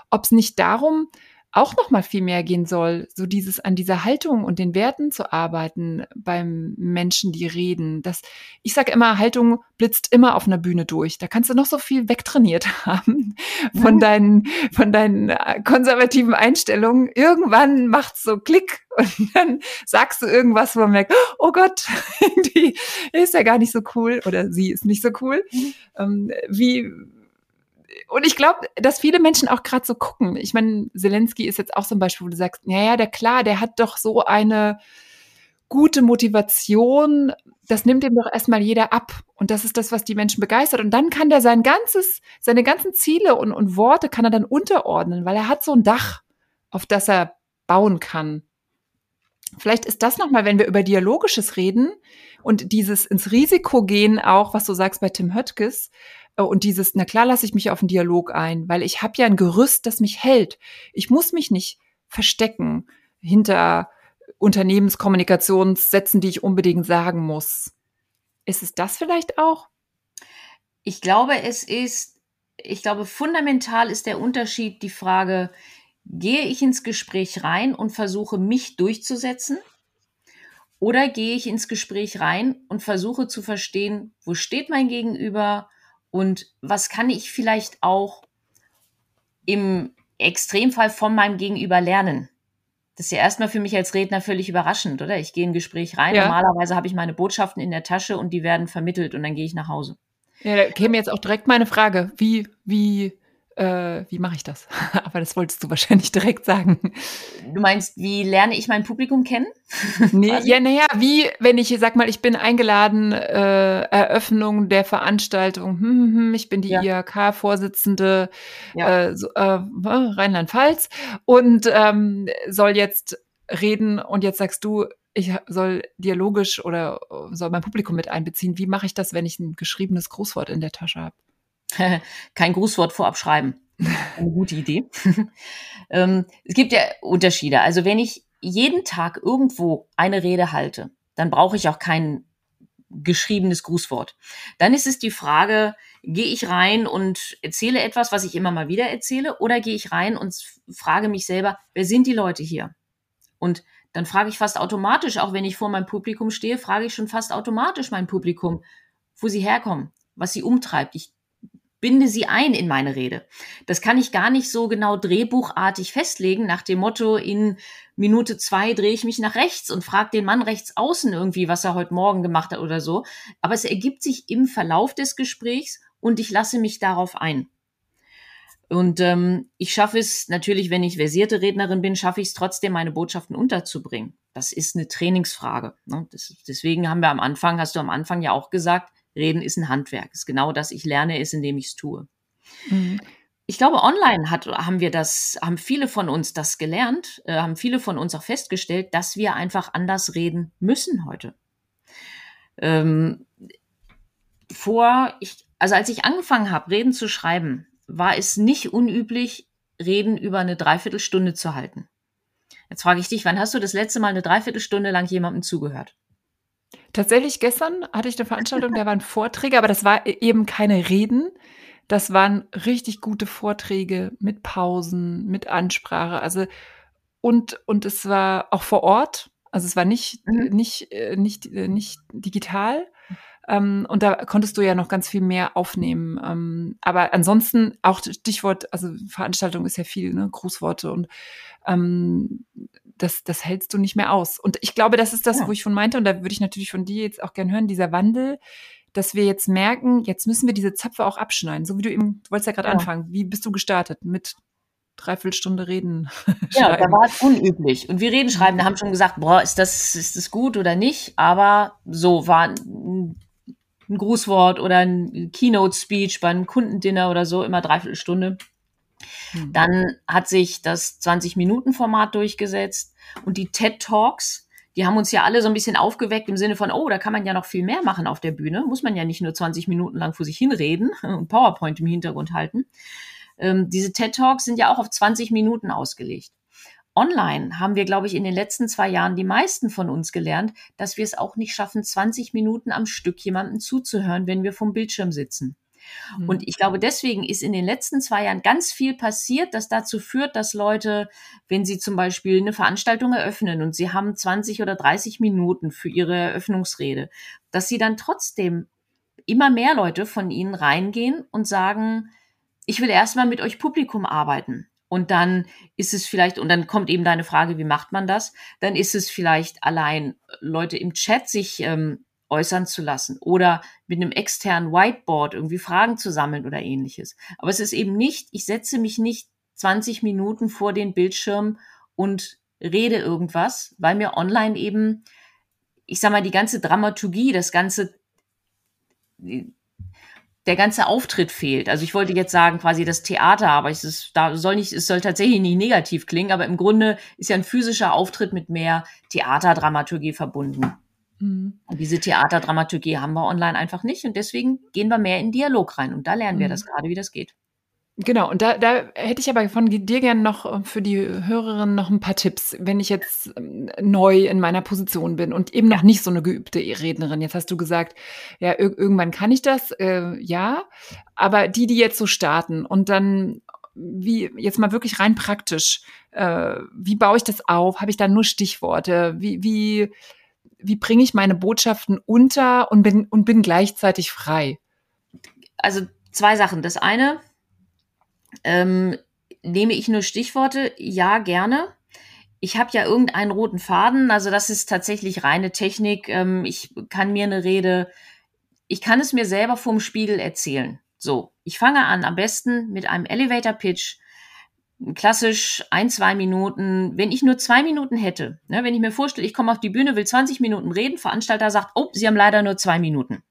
ob es nicht darum auch noch mal viel mehr gehen soll, so dieses an dieser Haltung und den Werten zu arbeiten beim Menschen, die reden. Das, ich sage immer, Haltung blitzt immer auf einer Bühne durch. Da kannst du noch so viel wegtrainiert haben von deinen, von deinen äh, konservativen Einstellungen. Irgendwann macht's so Klick und dann sagst du irgendwas, wo man merkt, oh Gott, die ist ja gar nicht so cool oder sie ist nicht so cool. Mhm. Ähm, wie und ich glaube, dass viele Menschen auch gerade so gucken. Ich meine, Zelensky ist jetzt auch ein Beispiel, wo du sagst, naja, der klar, der hat doch so eine gute Motivation, das nimmt ihm doch erstmal jeder ab. Und das ist das, was die Menschen begeistert. Und dann kann der sein ganzes, seine ganzen Ziele und, und Worte kann er dann unterordnen, weil er hat so ein Dach, auf das er bauen kann. Vielleicht ist das nochmal, wenn wir über Dialogisches reden und dieses ins Risiko gehen auch, was du sagst bei Tim Höttges, und dieses, na klar lasse ich mich auf einen Dialog ein, weil ich habe ja ein Gerüst, das mich hält. Ich muss mich nicht verstecken hinter Unternehmenskommunikationssätzen, die ich unbedingt sagen muss. Ist es das vielleicht auch? Ich glaube, es ist, ich glaube, fundamental ist der Unterschied die Frage, gehe ich ins Gespräch rein und versuche mich durchzusetzen? Oder gehe ich ins Gespräch rein und versuche zu verstehen, wo steht mein Gegenüber, und was kann ich vielleicht auch im Extremfall von meinem Gegenüber lernen? Das ist ja erstmal für mich als Redner völlig überraschend, oder? Ich gehe in ein Gespräch rein. Ja. Normalerweise habe ich meine Botschaften in der Tasche und die werden vermittelt und dann gehe ich nach Hause. Ja, da käme jetzt auch direkt meine Frage. Wie, wie äh, wie mache ich das? Aber das wolltest du wahrscheinlich direkt sagen. Du meinst, wie lerne ich mein Publikum kennen? nee, ja, naja, wie, wenn ich, sag mal, ich bin eingeladen, äh, Eröffnung der Veranstaltung, hm, hm, hm, ich bin die ja. IHK-Vorsitzende ja. äh, so, äh, Rheinland-Pfalz und ähm, soll jetzt reden und jetzt sagst du, ich soll dialogisch oder soll mein Publikum mit einbeziehen. Wie mache ich das, wenn ich ein geschriebenes Grußwort in der Tasche habe? Kein Grußwort vorab schreiben. Eine gute Idee. ähm, es gibt ja Unterschiede. Also wenn ich jeden Tag irgendwo eine Rede halte, dann brauche ich auch kein geschriebenes Grußwort. Dann ist es die Frage, gehe ich rein und erzähle etwas, was ich immer mal wieder erzähle, oder gehe ich rein und frage mich selber, wer sind die Leute hier? Und dann frage ich fast automatisch, auch wenn ich vor meinem Publikum stehe, frage ich schon fast automatisch mein Publikum, wo sie herkommen, was sie umtreibt. Ich binde sie ein in meine Rede. Das kann ich gar nicht so genau drehbuchartig festlegen, nach dem Motto, in Minute zwei drehe ich mich nach rechts und frage den Mann rechts außen irgendwie, was er heute Morgen gemacht hat oder so. Aber es ergibt sich im Verlauf des Gesprächs und ich lasse mich darauf ein. Und ähm, ich schaffe es natürlich, wenn ich versierte Rednerin bin, schaffe ich es trotzdem, meine Botschaften unterzubringen. Das ist eine Trainingsfrage. Ne? Das, deswegen haben wir am Anfang, hast du am Anfang ja auch gesagt, Reden ist ein Handwerk. Ist genau das, ich lerne es, indem ich es tue. Mhm. Ich glaube, online hat, haben wir das, haben viele von uns das gelernt, äh, haben viele von uns auch festgestellt, dass wir einfach anders reden müssen heute. Ähm, vor, ich, also als ich angefangen habe, Reden zu schreiben, war es nicht unüblich, Reden über eine Dreiviertelstunde zu halten. Jetzt frage ich dich, wann hast du das letzte Mal eine Dreiviertelstunde lang jemandem zugehört? Tatsächlich gestern hatte ich eine Veranstaltung, da waren Vorträge, aber das war eben keine Reden. Das waren richtig gute Vorträge mit Pausen, mit Ansprache. Also und und es war auch vor Ort. Also es war nicht mhm. nicht äh, nicht äh, nicht digital. Ähm, und da konntest du ja noch ganz viel mehr aufnehmen. Ähm, aber ansonsten auch Stichwort, also Veranstaltung ist ja viel, ne? Grußworte und ähm, das, das hältst du nicht mehr aus. Und ich glaube, das ist das, ja. wo ich von meinte, und da würde ich natürlich von dir jetzt auch gern hören, dieser Wandel, dass wir jetzt merken, jetzt müssen wir diese Zöpfe auch abschneiden. So wie du eben, du wolltest ja gerade ja. anfangen. Wie bist du gestartet? Mit dreiviertel Stunde reden. Ja, da war es unüblich. Und wir reden schreiben, da haben schon gesagt, boah, ist das, ist das gut oder nicht? Aber so war ein, ein Grußwort oder ein Keynote-Speech beim Kundendinner oder so, immer dreiviertel Hm. Dann hat sich das 20-Minuten-Format durchgesetzt und die TED Talks, die haben uns ja alle so ein bisschen aufgeweckt im Sinne von, oh, da kann man ja noch viel mehr machen auf der Bühne. Muss man ja nicht nur 20 Minuten lang vor sich hinreden und PowerPoint im Hintergrund halten. Ähm, diese TED Talks sind ja auch auf 20 Minuten ausgelegt. Online haben wir, glaube ich, in den letzten zwei Jahren die meisten von uns gelernt, dass wir es auch nicht schaffen, 20 Minuten am Stück jemandem zuzuhören, wenn wir vom Bildschirm sitzen. Mhm. Und ich glaube, deswegen ist in den letzten zwei Jahren ganz viel passiert, das dazu führt, dass Leute, wenn sie zum Beispiel eine Veranstaltung eröffnen und sie haben 20 oder 30 Minuten für ihre Eröffnungsrede, dass sie dann trotzdem immer mehr Leute von ihnen reingehen und sagen, ich will erstmal mit euch Publikum arbeiten. Und dann ist es vielleicht, und dann kommt eben deine Frage, wie macht man das? Dann ist es vielleicht allein Leute im Chat sich ähm, äußern zu lassen oder mit einem externen Whiteboard irgendwie Fragen zu sammeln oder ähnliches. Aber es ist eben nicht, ich setze mich nicht 20 Minuten vor den Bildschirm und rede irgendwas, weil mir online eben, ich sag mal, die ganze Dramaturgie, das ganze, der ganze Auftritt fehlt. Also ich wollte jetzt sagen, quasi das Theater, aber es ist, da soll nicht, es soll tatsächlich nicht negativ klingen, aber im Grunde ist ja ein physischer Auftritt mit mehr Theaterdramaturgie verbunden. Mhm. Und diese Theaterdramaturgie haben wir online einfach nicht und deswegen gehen wir mehr in Dialog rein und da lernen wir mhm. das gerade, wie das geht. Genau, und da, da hätte ich aber von dir gerne noch äh, für die Hörerin noch ein paar Tipps, wenn ich jetzt ähm, neu in meiner Position bin und eben noch nicht so eine geübte Rednerin. Jetzt hast du gesagt, ja, irgendwann kann ich das, äh, ja, aber die, die jetzt so starten und dann wie jetzt mal wirklich rein praktisch, äh, wie baue ich das auf? Habe ich da nur Stichworte? Wie, wie wie bringe ich meine Botschaften unter und bin, und bin gleichzeitig frei? Also zwei Sachen. Das eine, ähm, nehme ich nur Stichworte? Ja, gerne. Ich habe ja irgendeinen roten Faden, also das ist tatsächlich reine Technik. Ähm, ich kann mir eine Rede, ich kann es mir selber vom Spiegel erzählen. So, ich fange an am besten mit einem Elevator Pitch klassisch ein, zwei Minuten, wenn ich nur zwei Minuten hätte, ne, wenn ich mir vorstelle, ich komme auf die Bühne, will 20 Minuten reden, Veranstalter sagt, oh, Sie haben leider nur zwei Minuten.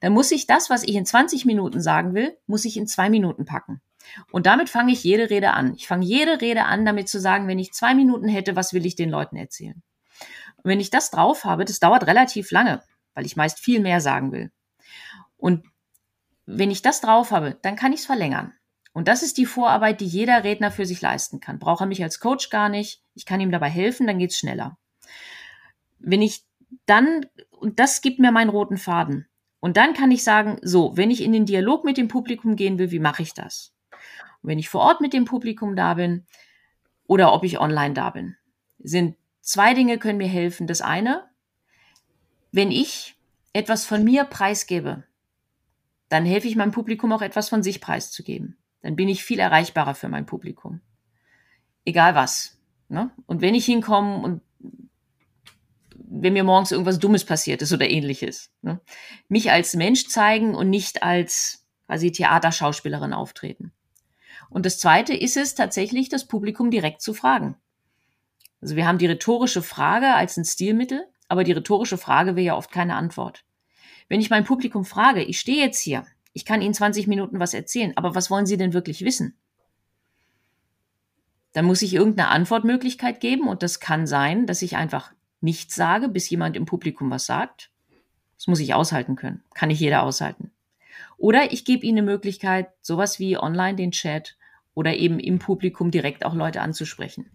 Dann muss ich das, was ich in 20 Minuten sagen will, muss ich in zwei Minuten packen. Und damit fange ich jede Rede an. Ich fange jede Rede an, damit zu sagen, wenn ich zwei Minuten hätte, was will ich den Leuten erzählen? Und wenn ich das drauf habe, das dauert relativ lange, weil ich meist viel mehr sagen will. Und wenn ich das drauf habe, dann kann ich es verlängern. Und das ist die Vorarbeit, die jeder Redner für sich leisten kann. Braucht er mich als Coach gar nicht. Ich kann ihm dabei helfen, dann geht's schneller. Wenn ich dann, und das gibt mir meinen roten Faden. Und dann kann ich sagen, so, wenn ich in den Dialog mit dem Publikum gehen will, wie mache ich das? Und wenn ich vor Ort mit dem Publikum da bin oder ob ich online da bin, sind zwei Dinge können mir helfen. Das eine, wenn ich etwas von mir preisgebe, dann helfe ich meinem Publikum auch etwas von sich preiszugeben. Dann bin ich viel erreichbarer für mein Publikum. Egal was. Ne? Und wenn ich hinkomme und wenn mir morgens irgendwas Dummes passiert ist oder ähnliches, ne? mich als Mensch zeigen und nicht als quasi Theaterschauspielerin auftreten. Und das Zweite ist es tatsächlich, das Publikum direkt zu fragen. Also wir haben die rhetorische Frage als ein Stilmittel, aber die rhetorische Frage wäre ja oft keine Antwort. Wenn ich mein Publikum frage, ich stehe jetzt hier ich kann Ihnen 20 Minuten was erzählen, aber was wollen Sie denn wirklich wissen? Dann muss ich irgendeine Antwortmöglichkeit geben und das kann sein, dass ich einfach nichts sage, bis jemand im Publikum was sagt. Das muss ich aushalten können. Kann nicht jeder aushalten. Oder ich gebe Ihnen eine Möglichkeit, sowas wie online den Chat oder eben im Publikum direkt auch Leute anzusprechen.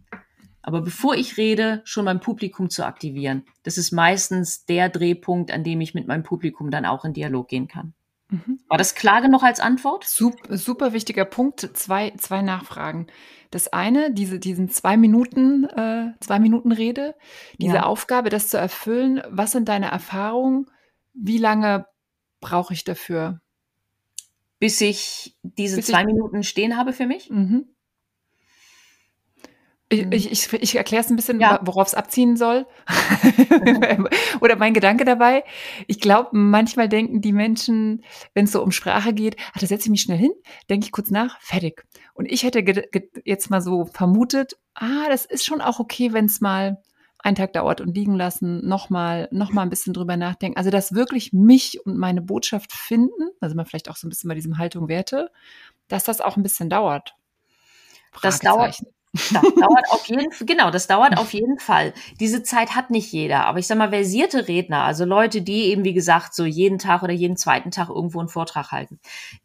Aber bevor ich rede, schon mein Publikum zu aktivieren. Das ist meistens der Drehpunkt, an dem ich mit meinem Publikum dann auch in Dialog gehen kann. Mhm. War das klar genug als Antwort? Super, super wichtiger Punkt. Zwei, zwei Nachfragen. Das eine, diese, diesen zwei Minuten, äh, zwei Minuten Rede, diese ja. Aufgabe, das zu erfüllen. Was sind deine Erfahrungen? Wie lange brauche ich dafür? Bis ich diese Bis zwei ich Minuten stehen habe für mich? Mhm. Ich, ich, ich erkläre es ein bisschen, ja. worauf es abziehen soll. Oder mein Gedanke dabei. Ich glaube, manchmal denken die Menschen, wenn es so um Sprache geht, ach, da setze ich mich schnell hin, denke ich kurz nach, fertig. Und ich hätte jetzt mal so vermutet, ah, das ist schon auch okay, wenn es mal einen Tag dauert und liegen lassen, nochmal noch mal ein bisschen drüber nachdenken. Also, dass wirklich mich und meine Botschaft finden, also man vielleicht auch so ein bisschen bei diesem Haltung Werte, dass das auch ein bisschen dauert. Das dauert, das dauert auf jeden Fall, genau, das dauert auf jeden Fall. Diese Zeit hat nicht jeder, aber ich sag mal, versierte Redner, also Leute, die eben, wie gesagt, so jeden Tag oder jeden zweiten Tag irgendwo einen Vortrag halten,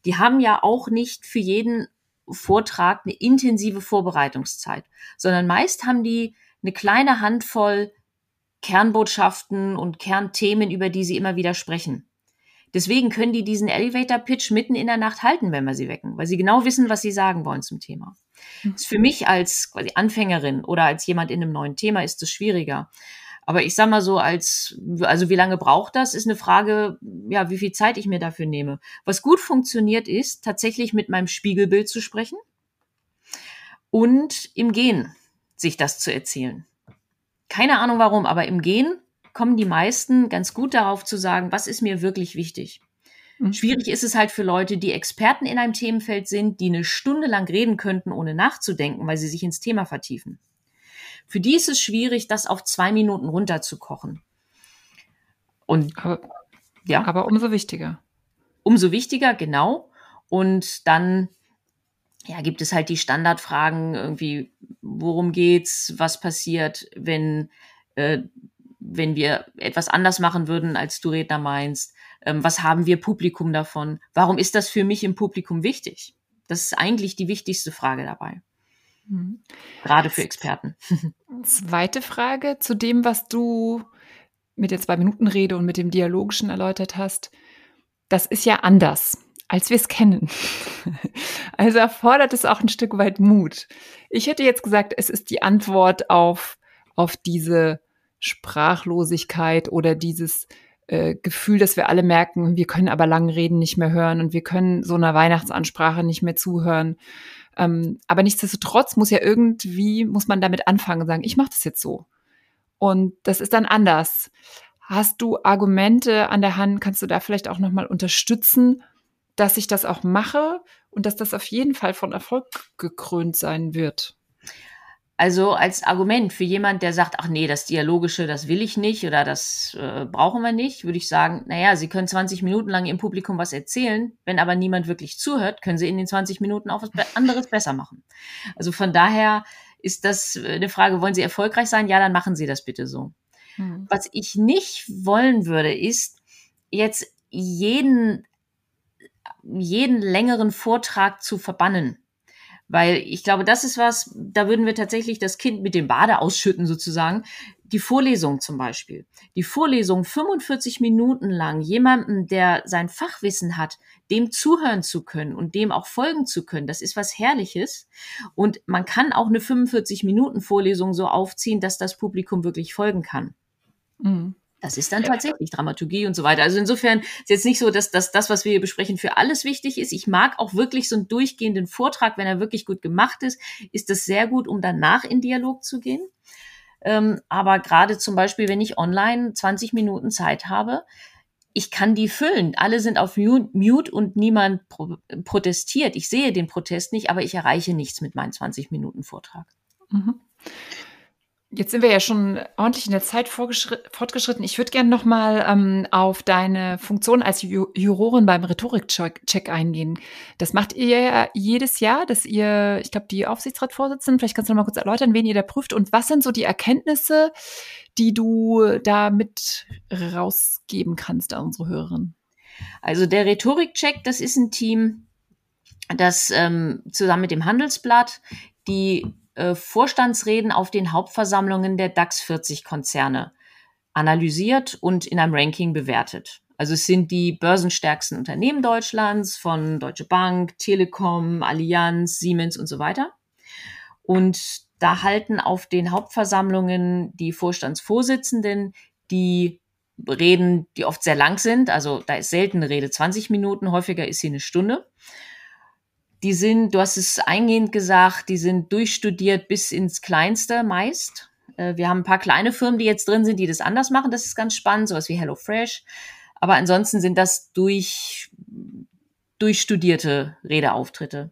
die haben ja auch nicht für jeden Vortrag eine intensive Vorbereitungszeit, sondern meist haben die eine kleine Handvoll Kernbotschaften und Kernthemen, über die sie immer wieder sprechen. Deswegen können die diesen Elevator-Pitch mitten in der Nacht halten, wenn wir sie wecken, weil sie genau wissen, was sie sagen wollen zum Thema. Mhm. Ist für mich als quasi Anfängerin oder als jemand in einem neuen Thema ist es schwieriger. Aber ich sag mal so, als, also wie lange braucht das, ist eine Frage, ja, wie viel Zeit ich mir dafür nehme. Was gut funktioniert ist, tatsächlich mit meinem Spiegelbild zu sprechen und im Gehen sich das zu erzählen. Keine Ahnung warum, aber im Gehen kommen die meisten ganz gut darauf zu sagen, was ist mir wirklich wichtig. Mhm. Schwierig ist es halt für Leute, die Experten in einem Themenfeld sind, die eine Stunde lang reden könnten, ohne nachzudenken, weil sie sich ins Thema vertiefen. Für die ist es schwierig, das auf zwei Minuten runterzukochen. Und aber, ja. Aber umso wichtiger. Umso wichtiger, genau. Und dann ja, gibt es halt die Standardfragen irgendwie, worum geht's, was passiert, wenn äh, wenn wir etwas anders machen würden, als du Redner meinst? Ähm, was haben wir Publikum davon? Warum ist das für mich im Publikum wichtig? Das ist eigentlich die wichtigste Frage dabei. Mhm. Gerade für Experten. Zweite Frage zu dem, was du mit der Zwei-Minuten-Rede und mit dem Dialogischen erläutert hast. Das ist ja anders, als wir es kennen. Also erfordert es auch ein Stück weit Mut. Ich hätte jetzt gesagt, es ist die Antwort auf, auf diese Sprachlosigkeit oder dieses äh, Gefühl, dass wir alle merken, wir können aber langen Reden nicht mehr hören und wir können so einer Weihnachtsansprache nicht mehr zuhören. Ähm, aber nichtsdestotrotz muss ja irgendwie, muss man damit anfangen und sagen, ich mache das jetzt so. Und das ist dann anders. Hast du Argumente an der Hand? Kannst du da vielleicht auch nochmal unterstützen, dass ich das auch mache und dass das auf jeden Fall von Erfolg gekrönt sein wird? Also als Argument für jemand, der sagt, ach nee, das Dialogische, das will ich nicht oder das äh, brauchen wir nicht, würde ich sagen, naja, Sie können 20 Minuten lang im Publikum was erzählen, wenn aber niemand wirklich zuhört, können Sie in den 20 Minuten auch was anderes besser machen. Also von daher ist das äh, eine Frage, wollen Sie erfolgreich sein? Ja, dann machen Sie das bitte so. Hm. Was ich nicht wollen würde, ist jetzt jeden, jeden längeren Vortrag zu verbannen weil ich glaube, das ist was, da würden wir tatsächlich das Kind mit dem Bade ausschütten sozusagen. Die Vorlesung zum Beispiel. Die Vorlesung 45 Minuten lang jemandem, der sein Fachwissen hat, dem zuhören zu können und dem auch folgen zu können, das ist was Herrliches. Und man kann auch eine 45 Minuten Vorlesung so aufziehen, dass das Publikum wirklich folgen kann. Mhm. Das ist dann tatsächlich Dramaturgie und so weiter. Also insofern ist jetzt nicht so, dass, dass das, was wir hier besprechen, für alles wichtig ist. Ich mag auch wirklich so einen durchgehenden Vortrag, wenn er wirklich gut gemacht ist, ist das sehr gut, um danach in Dialog zu gehen. Ähm, aber gerade zum Beispiel, wenn ich online 20 Minuten Zeit habe, ich kann die füllen. Alle sind auf Mute und niemand pro protestiert. Ich sehe den Protest nicht, aber ich erreiche nichts mit meinem 20 Minuten Vortrag. Mhm. Jetzt sind wir ja schon ordentlich in der Zeit fortgeschritten. Ich würde gerne noch mal ähm, auf deine Funktion als Ju Jurorin beim Rhetorikcheck eingehen. Das macht ihr ja jedes Jahr, dass ihr, ich glaube, die Aufsichtsratsvorsitzenden, vielleicht kannst du noch mal kurz erläutern, wen ihr da prüft und was sind so die Erkenntnisse, die du da mit rausgeben kannst an unsere Hörerinnen? Also der Rhetorikcheck, das ist ein Team, das ähm, zusammen mit dem Handelsblatt die äh, Vorstandsreden auf den Hauptversammlungen der DAX 40 Konzerne analysiert und in einem Ranking bewertet. Also es sind die börsenstärksten Unternehmen Deutschlands von Deutsche Bank, Telekom, Allianz, Siemens und so weiter. Und da halten auf den Hauptversammlungen die Vorstandsvorsitzenden die Reden, die oft sehr lang sind. Also da ist selten eine Rede 20 Minuten, häufiger ist sie eine Stunde. Die sind, du hast es eingehend gesagt, die sind durchstudiert bis ins Kleinste meist. Äh, wir haben ein paar kleine Firmen, die jetzt drin sind, die das anders machen. Das ist ganz spannend, sowas wie HelloFresh. Aber ansonsten sind das durch, durchstudierte Redeauftritte.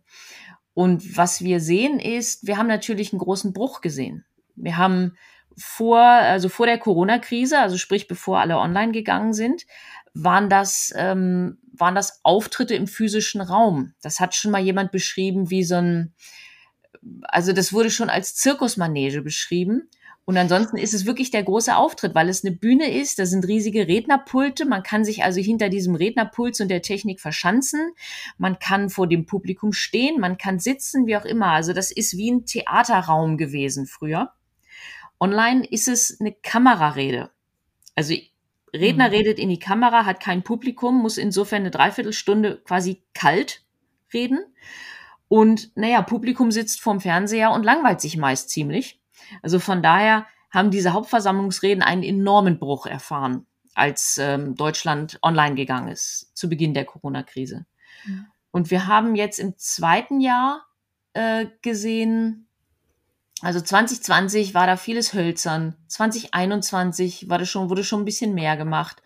Und was wir sehen ist, wir haben natürlich einen großen Bruch gesehen. Wir haben vor, also vor der Corona-Krise, also sprich bevor alle online gegangen sind, waren das, ähm, waren das Auftritte im physischen Raum. Das hat schon mal jemand beschrieben wie so ein, also das wurde schon als Zirkusmanege beschrieben. Und ansonsten ist es wirklich der große Auftritt, weil es eine Bühne ist, da sind riesige Rednerpulte, man kann sich also hinter diesem Rednerpult und der Technik verschanzen, man kann vor dem Publikum stehen, man kann sitzen, wie auch immer. Also das ist wie ein Theaterraum gewesen früher. Online ist es eine Kamerarede. Also Redner mhm. redet in die Kamera, hat kein Publikum, muss insofern eine Dreiviertelstunde quasi kalt reden. Und naja, Publikum sitzt vorm Fernseher und langweilt sich meist ziemlich. Also von daher haben diese Hauptversammlungsreden einen enormen Bruch erfahren, als ähm, Deutschland online gegangen ist, zu Beginn der Corona-Krise. Mhm. Und wir haben jetzt im zweiten Jahr äh, gesehen, also 2020 war da vieles hölzern, 2021 war das schon, wurde schon ein bisschen mehr gemacht.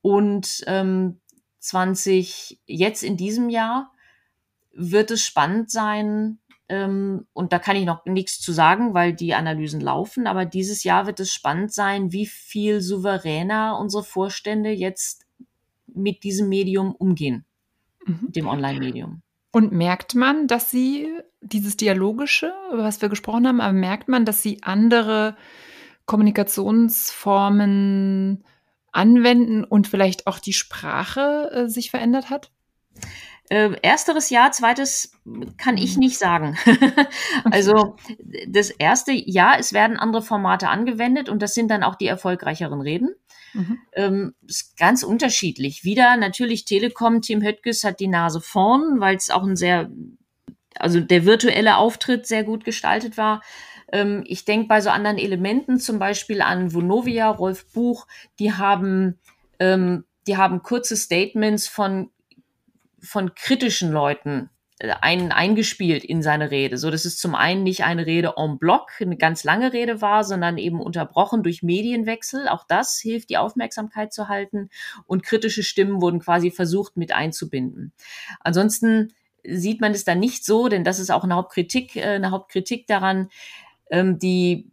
Und ähm, 20, jetzt in diesem Jahr wird es spannend sein, ähm, und da kann ich noch nichts zu sagen, weil die Analysen laufen. Aber dieses Jahr wird es spannend sein, wie viel souveräner unsere Vorstände jetzt mit diesem Medium umgehen, mhm. dem Online-Medium. Und merkt man, dass sie dieses Dialogische, über was wir gesprochen haben, aber merkt man, dass sie andere Kommunikationsformen anwenden und vielleicht auch die Sprache äh, sich verändert hat? Äh, ersteres Jahr, zweites kann ich nicht sagen. also das erste Jahr, es werden andere Formate angewendet und das sind dann auch die erfolgreicheren Reden. Mhm. Ähm, ist ganz unterschiedlich. Wieder natürlich Telekom, Tim Höttges hat die Nase vorn, weil es auch ein sehr, also der virtuelle Auftritt sehr gut gestaltet war. Ähm, ich denke bei so anderen Elementen, zum Beispiel an Vonovia, Rolf Buch, die haben, ähm, die haben kurze Statements von von kritischen Leuten ein, eingespielt in seine Rede, so dass es zum einen nicht eine Rede en bloc, eine ganz lange Rede war, sondern eben unterbrochen durch Medienwechsel. Auch das hilft, die Aufmerksamkeit zu halten. Und kritische Stimmen wurden quasi versucht mit einzubinden. Ansonsten sieht man es dann nicht so, denn das ist auch eine Hauptkritik, äh, eine Hauptkritik daran. Ähm, die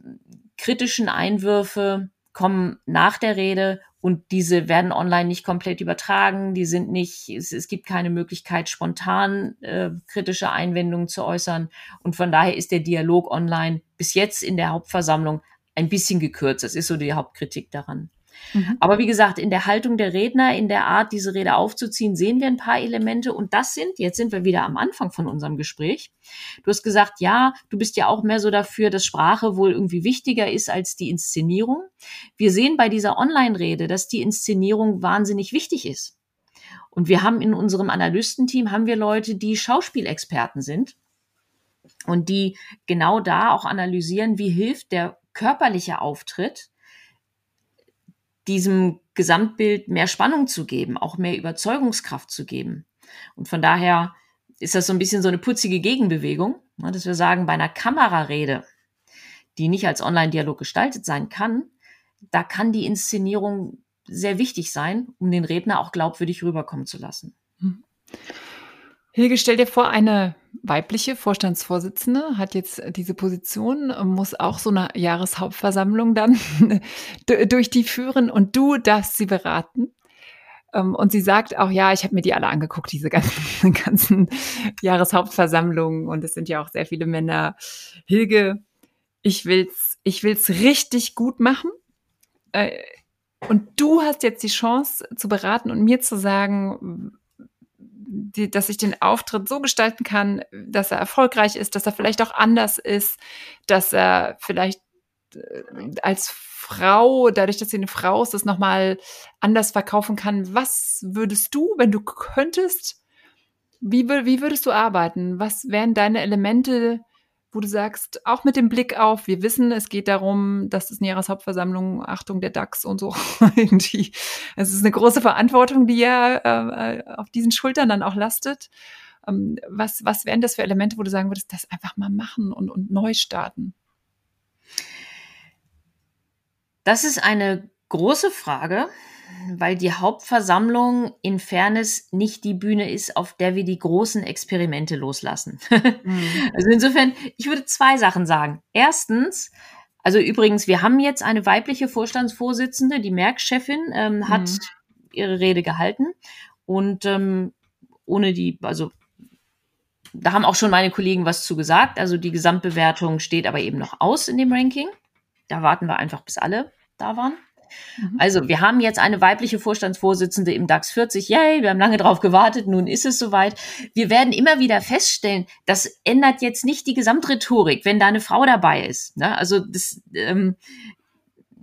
kritischen Einwürfe kommen nach der Rede und diese werden online nicht komplett übertragen, die sind nicht, es, es gibt keine Möglichkeit, spontan äh, kritische Einwendungen zu äußern. Und von daher ist der Dialog online bis jetzt in der Hauptversammlung ein bisschen gekürzt. Das ist so die Hauptkritik daran. Mhm. Aber wie gesagt, in der Haltung der Redner, in der Art, diese Rede aufzuziehen, sehen wir ein paar Elemente. Und das sind, jetzt sind wir wieder am Anfang von unserem Gespräch. Du hast gesagt, ja, du bist ja auch mehr so dafür, dass Sprache wohl irgendwie wichtiger ist als die Inszenierung. Wir sehen bei dieser Online-Rede, dass die Inszenierung wahnsinnig wichtig ist. Und wir haben in unserem Analystenteam haben wir Leute, die Schauspielexperten sind und die genau da auch analysieren, wie hilft der körperliche Auftritt diesem Gesamtbild mehr Spannung zu geben, auch mehr Überzeugungskraft zu geben. Und von daher ist das so ein bisschen so eine putzige Gegenbewegung, ne, dass wir sagen, bei einer Kamerarede, die nicht als Online-Dialog gestaltet sein kann, da kann die Inszenierung sehr wichtig sein, um den Redner auch glaubwürdig rüberkommen zu lassen. Mhm. Hilge, stell dir vor, eine weibliche Vorstandsvorsitzende hat jetzt diese Position, muss auch so eine Jahreshauptversammlung dann durch die führen und du darfst sie beraten. Ähm, und sie sagt auch, ja, ich habe mir die alle angeguckt, diese ganzen, ganzen Jahreshauptversammlungen. Und es sind ja auch sehr viele Männer. Hilge, ich will's, ich will's richtig gut machen. Äh, und du hast jetzt die Chance zu beraten und mir zu sagen, die, dass ich den Auftritt so gestalten kann, dass er erfolgreich ist, dass er vielleicht auch anders ist, dass er vielleicht äh, als Frau, dadurch, dass sie eine Frau ist, das nochmal anders verkaufen kann. Was würdest du, wenn du könntest, wie, wie würdest du arbeiten? Was wären deine Elemente, wo du sagst, auch mit dem Blick auf, wir wissen, es geht darum, dass es eine Jahreshauptversammlung, Achtung, der DAX und so, irgendwie, es ist eine große Verantwortung, die ja äh, auf diesen Schultern dann auch lastet. Ähm, was, was wären das für Elemente, wo du sagen würdest, das einfach mal machen und, und neu starten? Das ist eine große Frage, weil die Hauptversammlung in Fairness nicht die Bühne ist, auf der wir die großen Experimente loslassen. Mhm. Also insofern, ich würde zwei Sachen sagen. Erstens, also übrigens, wir haben jetzt eine weibliche Vorstandsvorsitzende, die Merck-Chefin, ähm, hat mhm. ihre Rede gehalten und ähm, ohne die, also da haben auch schon meine Kollegen was zu gesagt. Also die Gesamtbewertung steht aber eben noch aus in dem Ranking. Da warten wir einfach, bis alle da waren. Mhm. Also, wir haben jetzt eine weibliche Vorstandsvorsitzende im DAX 40. Yay, wir haben lange drauf gewartet, nun ist es soweit. Wir werden immer wieder feststellen, das ändert jetzt nicht die Gesamtrhetorik, wenn da eine Frau dabei ist. Ne? Also, das ähm,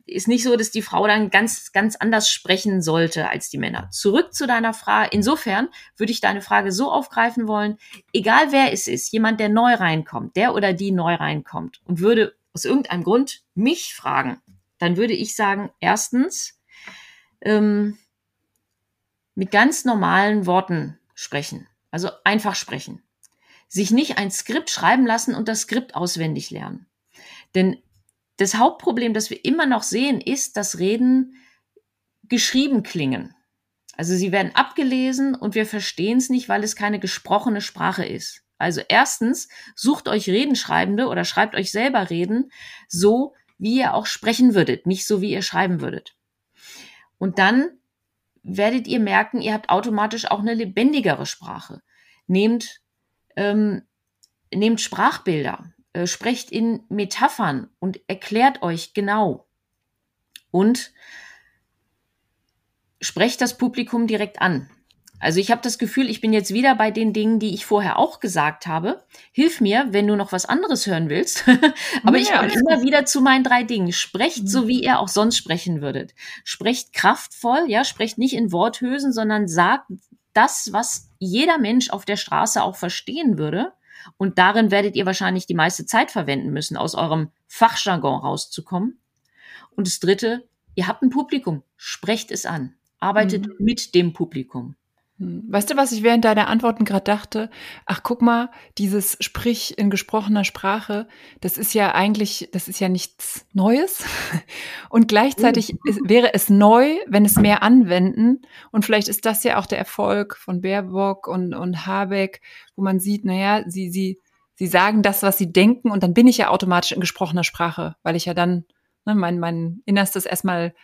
ist nicht so, dass die Frau dann ganz, ganz anders sprechen sollte als die Männer. Zurück zu deiner Frage. Insofern würde ich deine Frage so aufgreifen wollen, egal wer es ist, jemand, der neu reinkommt, der oder die neu reinkommt und würde aus irgendeinem Grund mich fragen, dann würde ich sagen, erstens, ähm, mit ganz normalen Worten sprechen. Also einfach sprechen. Sich nicht ein Skript schreiben lassen und das Skript auswendig lernen. Denn das Hauptproblem, das wir immer noch sehen, ist, dass Reden geschrieben klingen. Also sie werden abgelesen und wir verstehen es nicht, weil es keine gesprochene Sprache ist. Also erstens, sucht euch Redenschreibende oder schreibt euch selber Reden so, wie ihr auch sprechen würdet, nicht so wie ihr schreiben würdet. Und dann werdet ihr merken, ihr habt automatisch auch eine lebendigere Sprache. Nehmt, ähm, nehmt Sprachbilder, äh, sprecht in Metaphern und erklärt euch genau. Und sprecht das Publikum direkt an. Also ich habe das Gefühl, ich bin jetzt wieder bei den Dingen, die ich vorher auch gesagt habe. Hilf mir, wenn du noch was anderes hören willst. Aber ja. ich komme immer wieder zu meinen drei Dingen. Sprecht so, wie ihr auch sonst sprechen würdet. Sprecht kraftvoll, ja, sprecht nicht in Worthülsen, sondern sagt das, was jeder Mensch auf der Straße auch verstehen würde. Und darin werdet ihr wahrscheinlich die meiste Zeit verwenden müssen, aus eurem Fachjargon rauszukommen. Und das Dritte, ihr habt ein Publikum. Sprecht es an. Arbeitet mhm. mit dem Publikum. Hm. Weißt du, was ich während deiner Antworten gerade dachte? Ach, guck mal, dieses Sprich in gesprochener Sprache, das ist ja eigentlich, das ist ja nichts Neues. Und gleichzeitig ist, wäre es neu, wenn es mehr anwenden. Und vielleicht ist das ja auch der Erfolg von Baerbock und, und Habeck, wo man sieht, naja, sie, sie, sie sagen das, was sie denken, und dann bin ich ja automatisch in gesprochener Sprache, weil ich ja dann ne, mein, mein Innerstes erstmal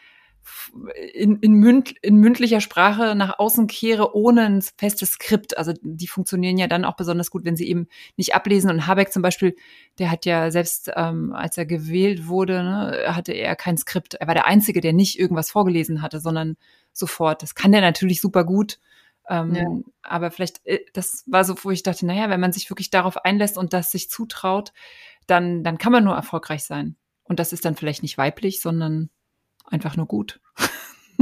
in, in, münd, in mündlicher Sprache nach außen kehre, ohne ein festes Skript. Also die funktionieren ja dann auch besonders gut, wenn sie eben nicht ablesen. Und Habeck zum Beispiel, der hat ja selbst, ähm, als er gewählt wurde, ne, hatte er kein Skript. Er war der Einzige, der nicht irgendwas vorgelesen hatte, sondern sofort. Das kann der natürlich super gut. Ähm, ja. Aber vielleicht, äh, das war so, wo ich dachte, naja, wenn man sich wirklich darauf einlässt und das sich zutraut, dann, dann kann man nur erfolgreich sein. Und das ist dann vielleicht nicht weiblich, sondern einfach nur gut.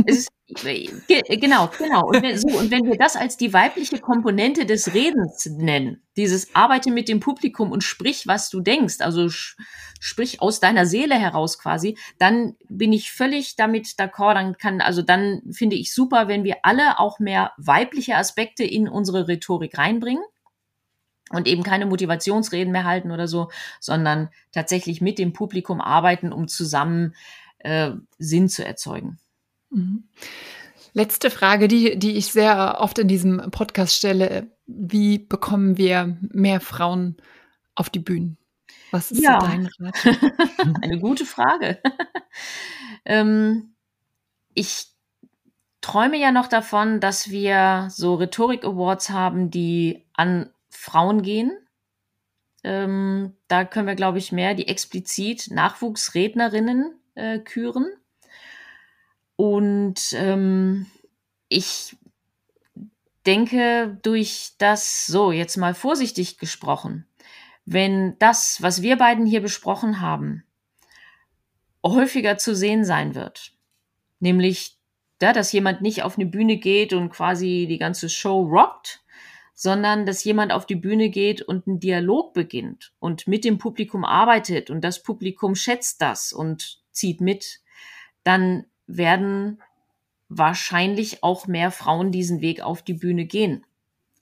Ist, genau, genau. Und wenn, so, und wenn wir das als die weibliche Komponente des Redens nennen, dieses Arbeite mit dem Publikum und sprich, was du denkst, also sprich aus deiner Seele heraus quasi, dann bin ich völlig damit d'accord. Dann kann, also dann finde ich super, wenn wir alle auch mehr weibliche Aspekte in unsere Rhetorik reinbringen und eben keine Motivationsreden mehr halten oder so, sondern tatsächlich mit dem Publikum arbeiten, um zusammen äh, Sinn zu erzeugen. Mhm. Letzte Frage, die, die ich sehr oft in diesem Podcast stelle. Wie bekommen wir mehr Frauen auf die Bühnen? Was ist ja. so dein Rat? Eine gute Frage. ähm, ich träume ja noch davon, dass wir so Rhetorik Awards haben, die an Frauen gehen. Ähm, da können wir, glaube ich, mehr die explizit Nachwuchsrednerinnen äh, küren. Und ähm, ich denke, durch das, so jetzt mal vorsichtig gesprochen, wenn das, was wir beiden hier besprochen haben, häufiger zu sehen sein wird, nämlich da, dass jemand nicht auf eine Bühne geht und quasi die ganze Show rockt, sondern dass jemand auf die Bühne geht und einen Dialog beginnt und mit dem Publikum arbeitet und das Publikum schätzt das und zieht mit, dann werden wahrscheinlich auch mehr Frauen diesen Weg auf die Bühne gehen.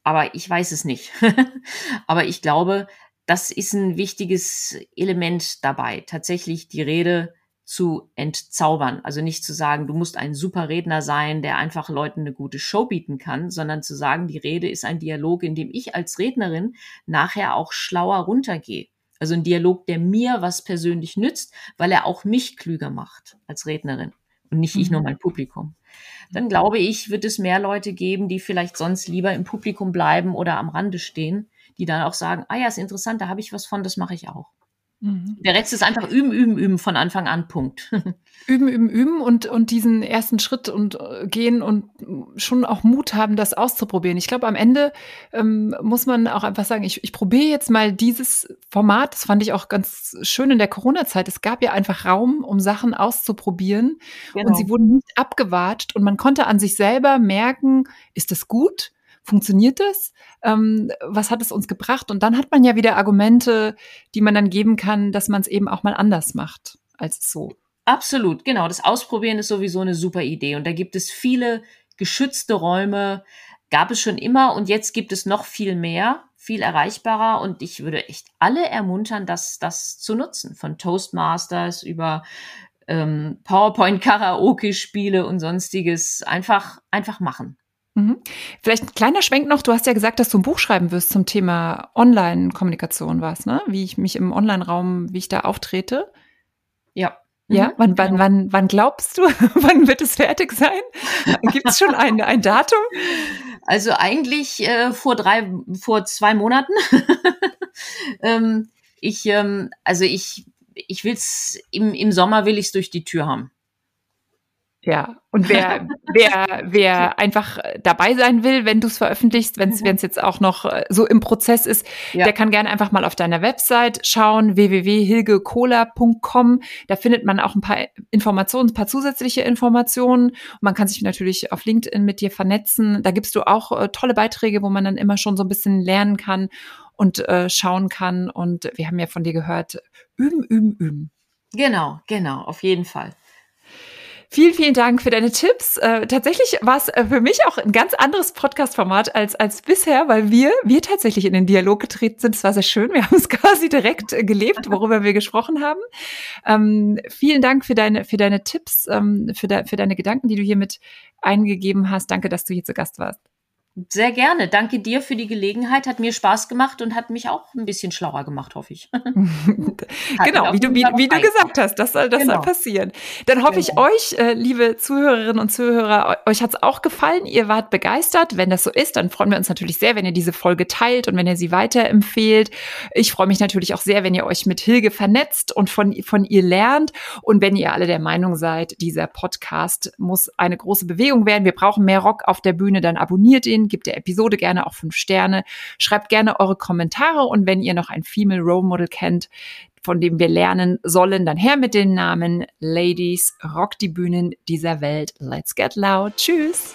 aber ich weiß es nicht. aber ich glaube, das ist ein wichtiges Element dabei, tatsächlich die Rede zu entzaubern. Also nicht zu sagen, du musst ein super Redner sein, der einfach Leuten eine gute Show bieten kann, sondern zu sagen, die Rede ist ein Dialog, in dem ich als Rednerin nachher auch schlauer runtergehe. Also ein Dialog, der mir was persönlich nützt, weil er auch mich klüger macht als Rednerin und nicht ich nur mhm. mein Publikum. Dann glaube ich, wird es mehr Leute geben, die vielleicht sonst lieber im Publikum bleiben oder am Rande stehen, die dann auch sagen, ah ja, ist interessant, da habe ich was von, das mache ich auch. Mhm. Der Rest ist einfach üben, üben, üben von Anfang an, Punkt. üben, üben, üben und, und diesen ersten Schritt und äh, gehen und schon auch Mut haben, das auszuprobieren. Ich glaube, am Ende ähm, muss man auch einfach sagen, ich, ich probiere jetzt mal dieses Format. Das fand ich auch ganz schön in der Corona-Zeit. Es gab ja einfach Raum, um Sachen auszuprobieren genau. und sie wurden nicht abgewatscht und man konnte an sich selber merken, ist das gut? Funktioniert das? Ähm, was hat es uns gebracht? Und dann hat man ja wieder Argumente, die man dann geben kann, dass man es eben auch mal anders macht als so. Absolut, genau. Das Ausprobieren ist sowieso eine super Idee. Und da gibt es viele geschützte Räume, gab es schon immer und jetzt gibt es noch viel mehr, viel erreichbarer. Und ich würde echt alle ermuntern, das, das zu nutzen. Von Toastmasters über ähm, PowerPoint-Karaoke-Spiele und sonstiges. Einfach, einfach machen. Mhm. Vielleicht ein kleiner Schwenk noch. Du hast ja gesagt, dass du ein Buch schreiben wirst zum Thema Online-Kommunikation, was, ne? Wie ich mich im Online-Raum, wie ich da auftrete. Ja. Ja, mhm, wann, wann, genau. wann, wann glaubst du, wann wird es fertig sein? Gibt es schon ein, ein Datum? Also eigentlich äh, vor drei, vor zwei Monaten. ähm, ich, ähm, also ich, ich will's im, im Sommer will ich es durch die Tür haben. Ja, und wer, wer, wer einfach dabei sein will, wenn du es veröffentlichst, wenn es mhm. jetzt auch noch äh, so im Prozess ist, ja. der kann gerne einfach mal auf deiner Website schauen, www.hilgecola.com. Da findet man auch ein paar Informationen, ein paar zusätzliche Informationen. Und man kann sich natürlich auf LinkedIn mit dir vernetzen. Da gibst du auch äh, tolle Beiträge, wo man dann immer schon so ein bisschen lernen kann und äh, schauen kann. Und wir haben ja von dir gehört, üben, üben, üben. Genau, genau, auf jeden Fall. Vielen, vielen Dank für deine Tipps. Äh, tatsächlich war es äh, für mich auch ein ganz anderes Podcast-Format als, als bisher, weil wir, wir tatsächlich in den Dialog getreten sind. Es war sehr schön. Wir haben es quasi direkt äh, gelebt, worüber wir gesprochen haben. Ähm, vielen Dank für deine, für deine Tipps, ähm, für, de, für deine Gedanken, die du hier mit eingegeben hast. Danke, dass du hier zu Gast warst. Sehr gerne. Danke dir für die Gelegenheit. Hat mir Spaß gemacht und hat mich auch ein bisschen schlauer gemacht, hoffe ich. genau, wie du, wie, wie du gesagt hast, das soll, das genau. soll passieren. Dann hoffe genau. ich euch, äh, liebe Zuhörerinnen und Zuhörer, euch hat es auch gefallen. Ihr wart begeistert. Wenn das so ist, dann freuen wir uns natürlich sehr, wenn ihr diese Folge teilt und wenn ihr sie weiterempfehlt. Ich freue mich natürlich auch sehr, wenn ihr euch mit Hilge vernetzt und von, von ihr lernt. Und wenn ihr alle der Meinung seid, dieser Podcast muss eine große Bewegung werden. Wir brauchen mehr Rock auf der Bühne, dann abonniert ihn gebt der Episode gerne auch fünf Sterne, schreibt gerne eure Kommentare und wenn ihr noch ein Female Role Model kennt, von dem wir lernen sollen, dann her mit den Namen Ladies, rock die Bühnen dieser Welt. Let's get loud. Tschüss.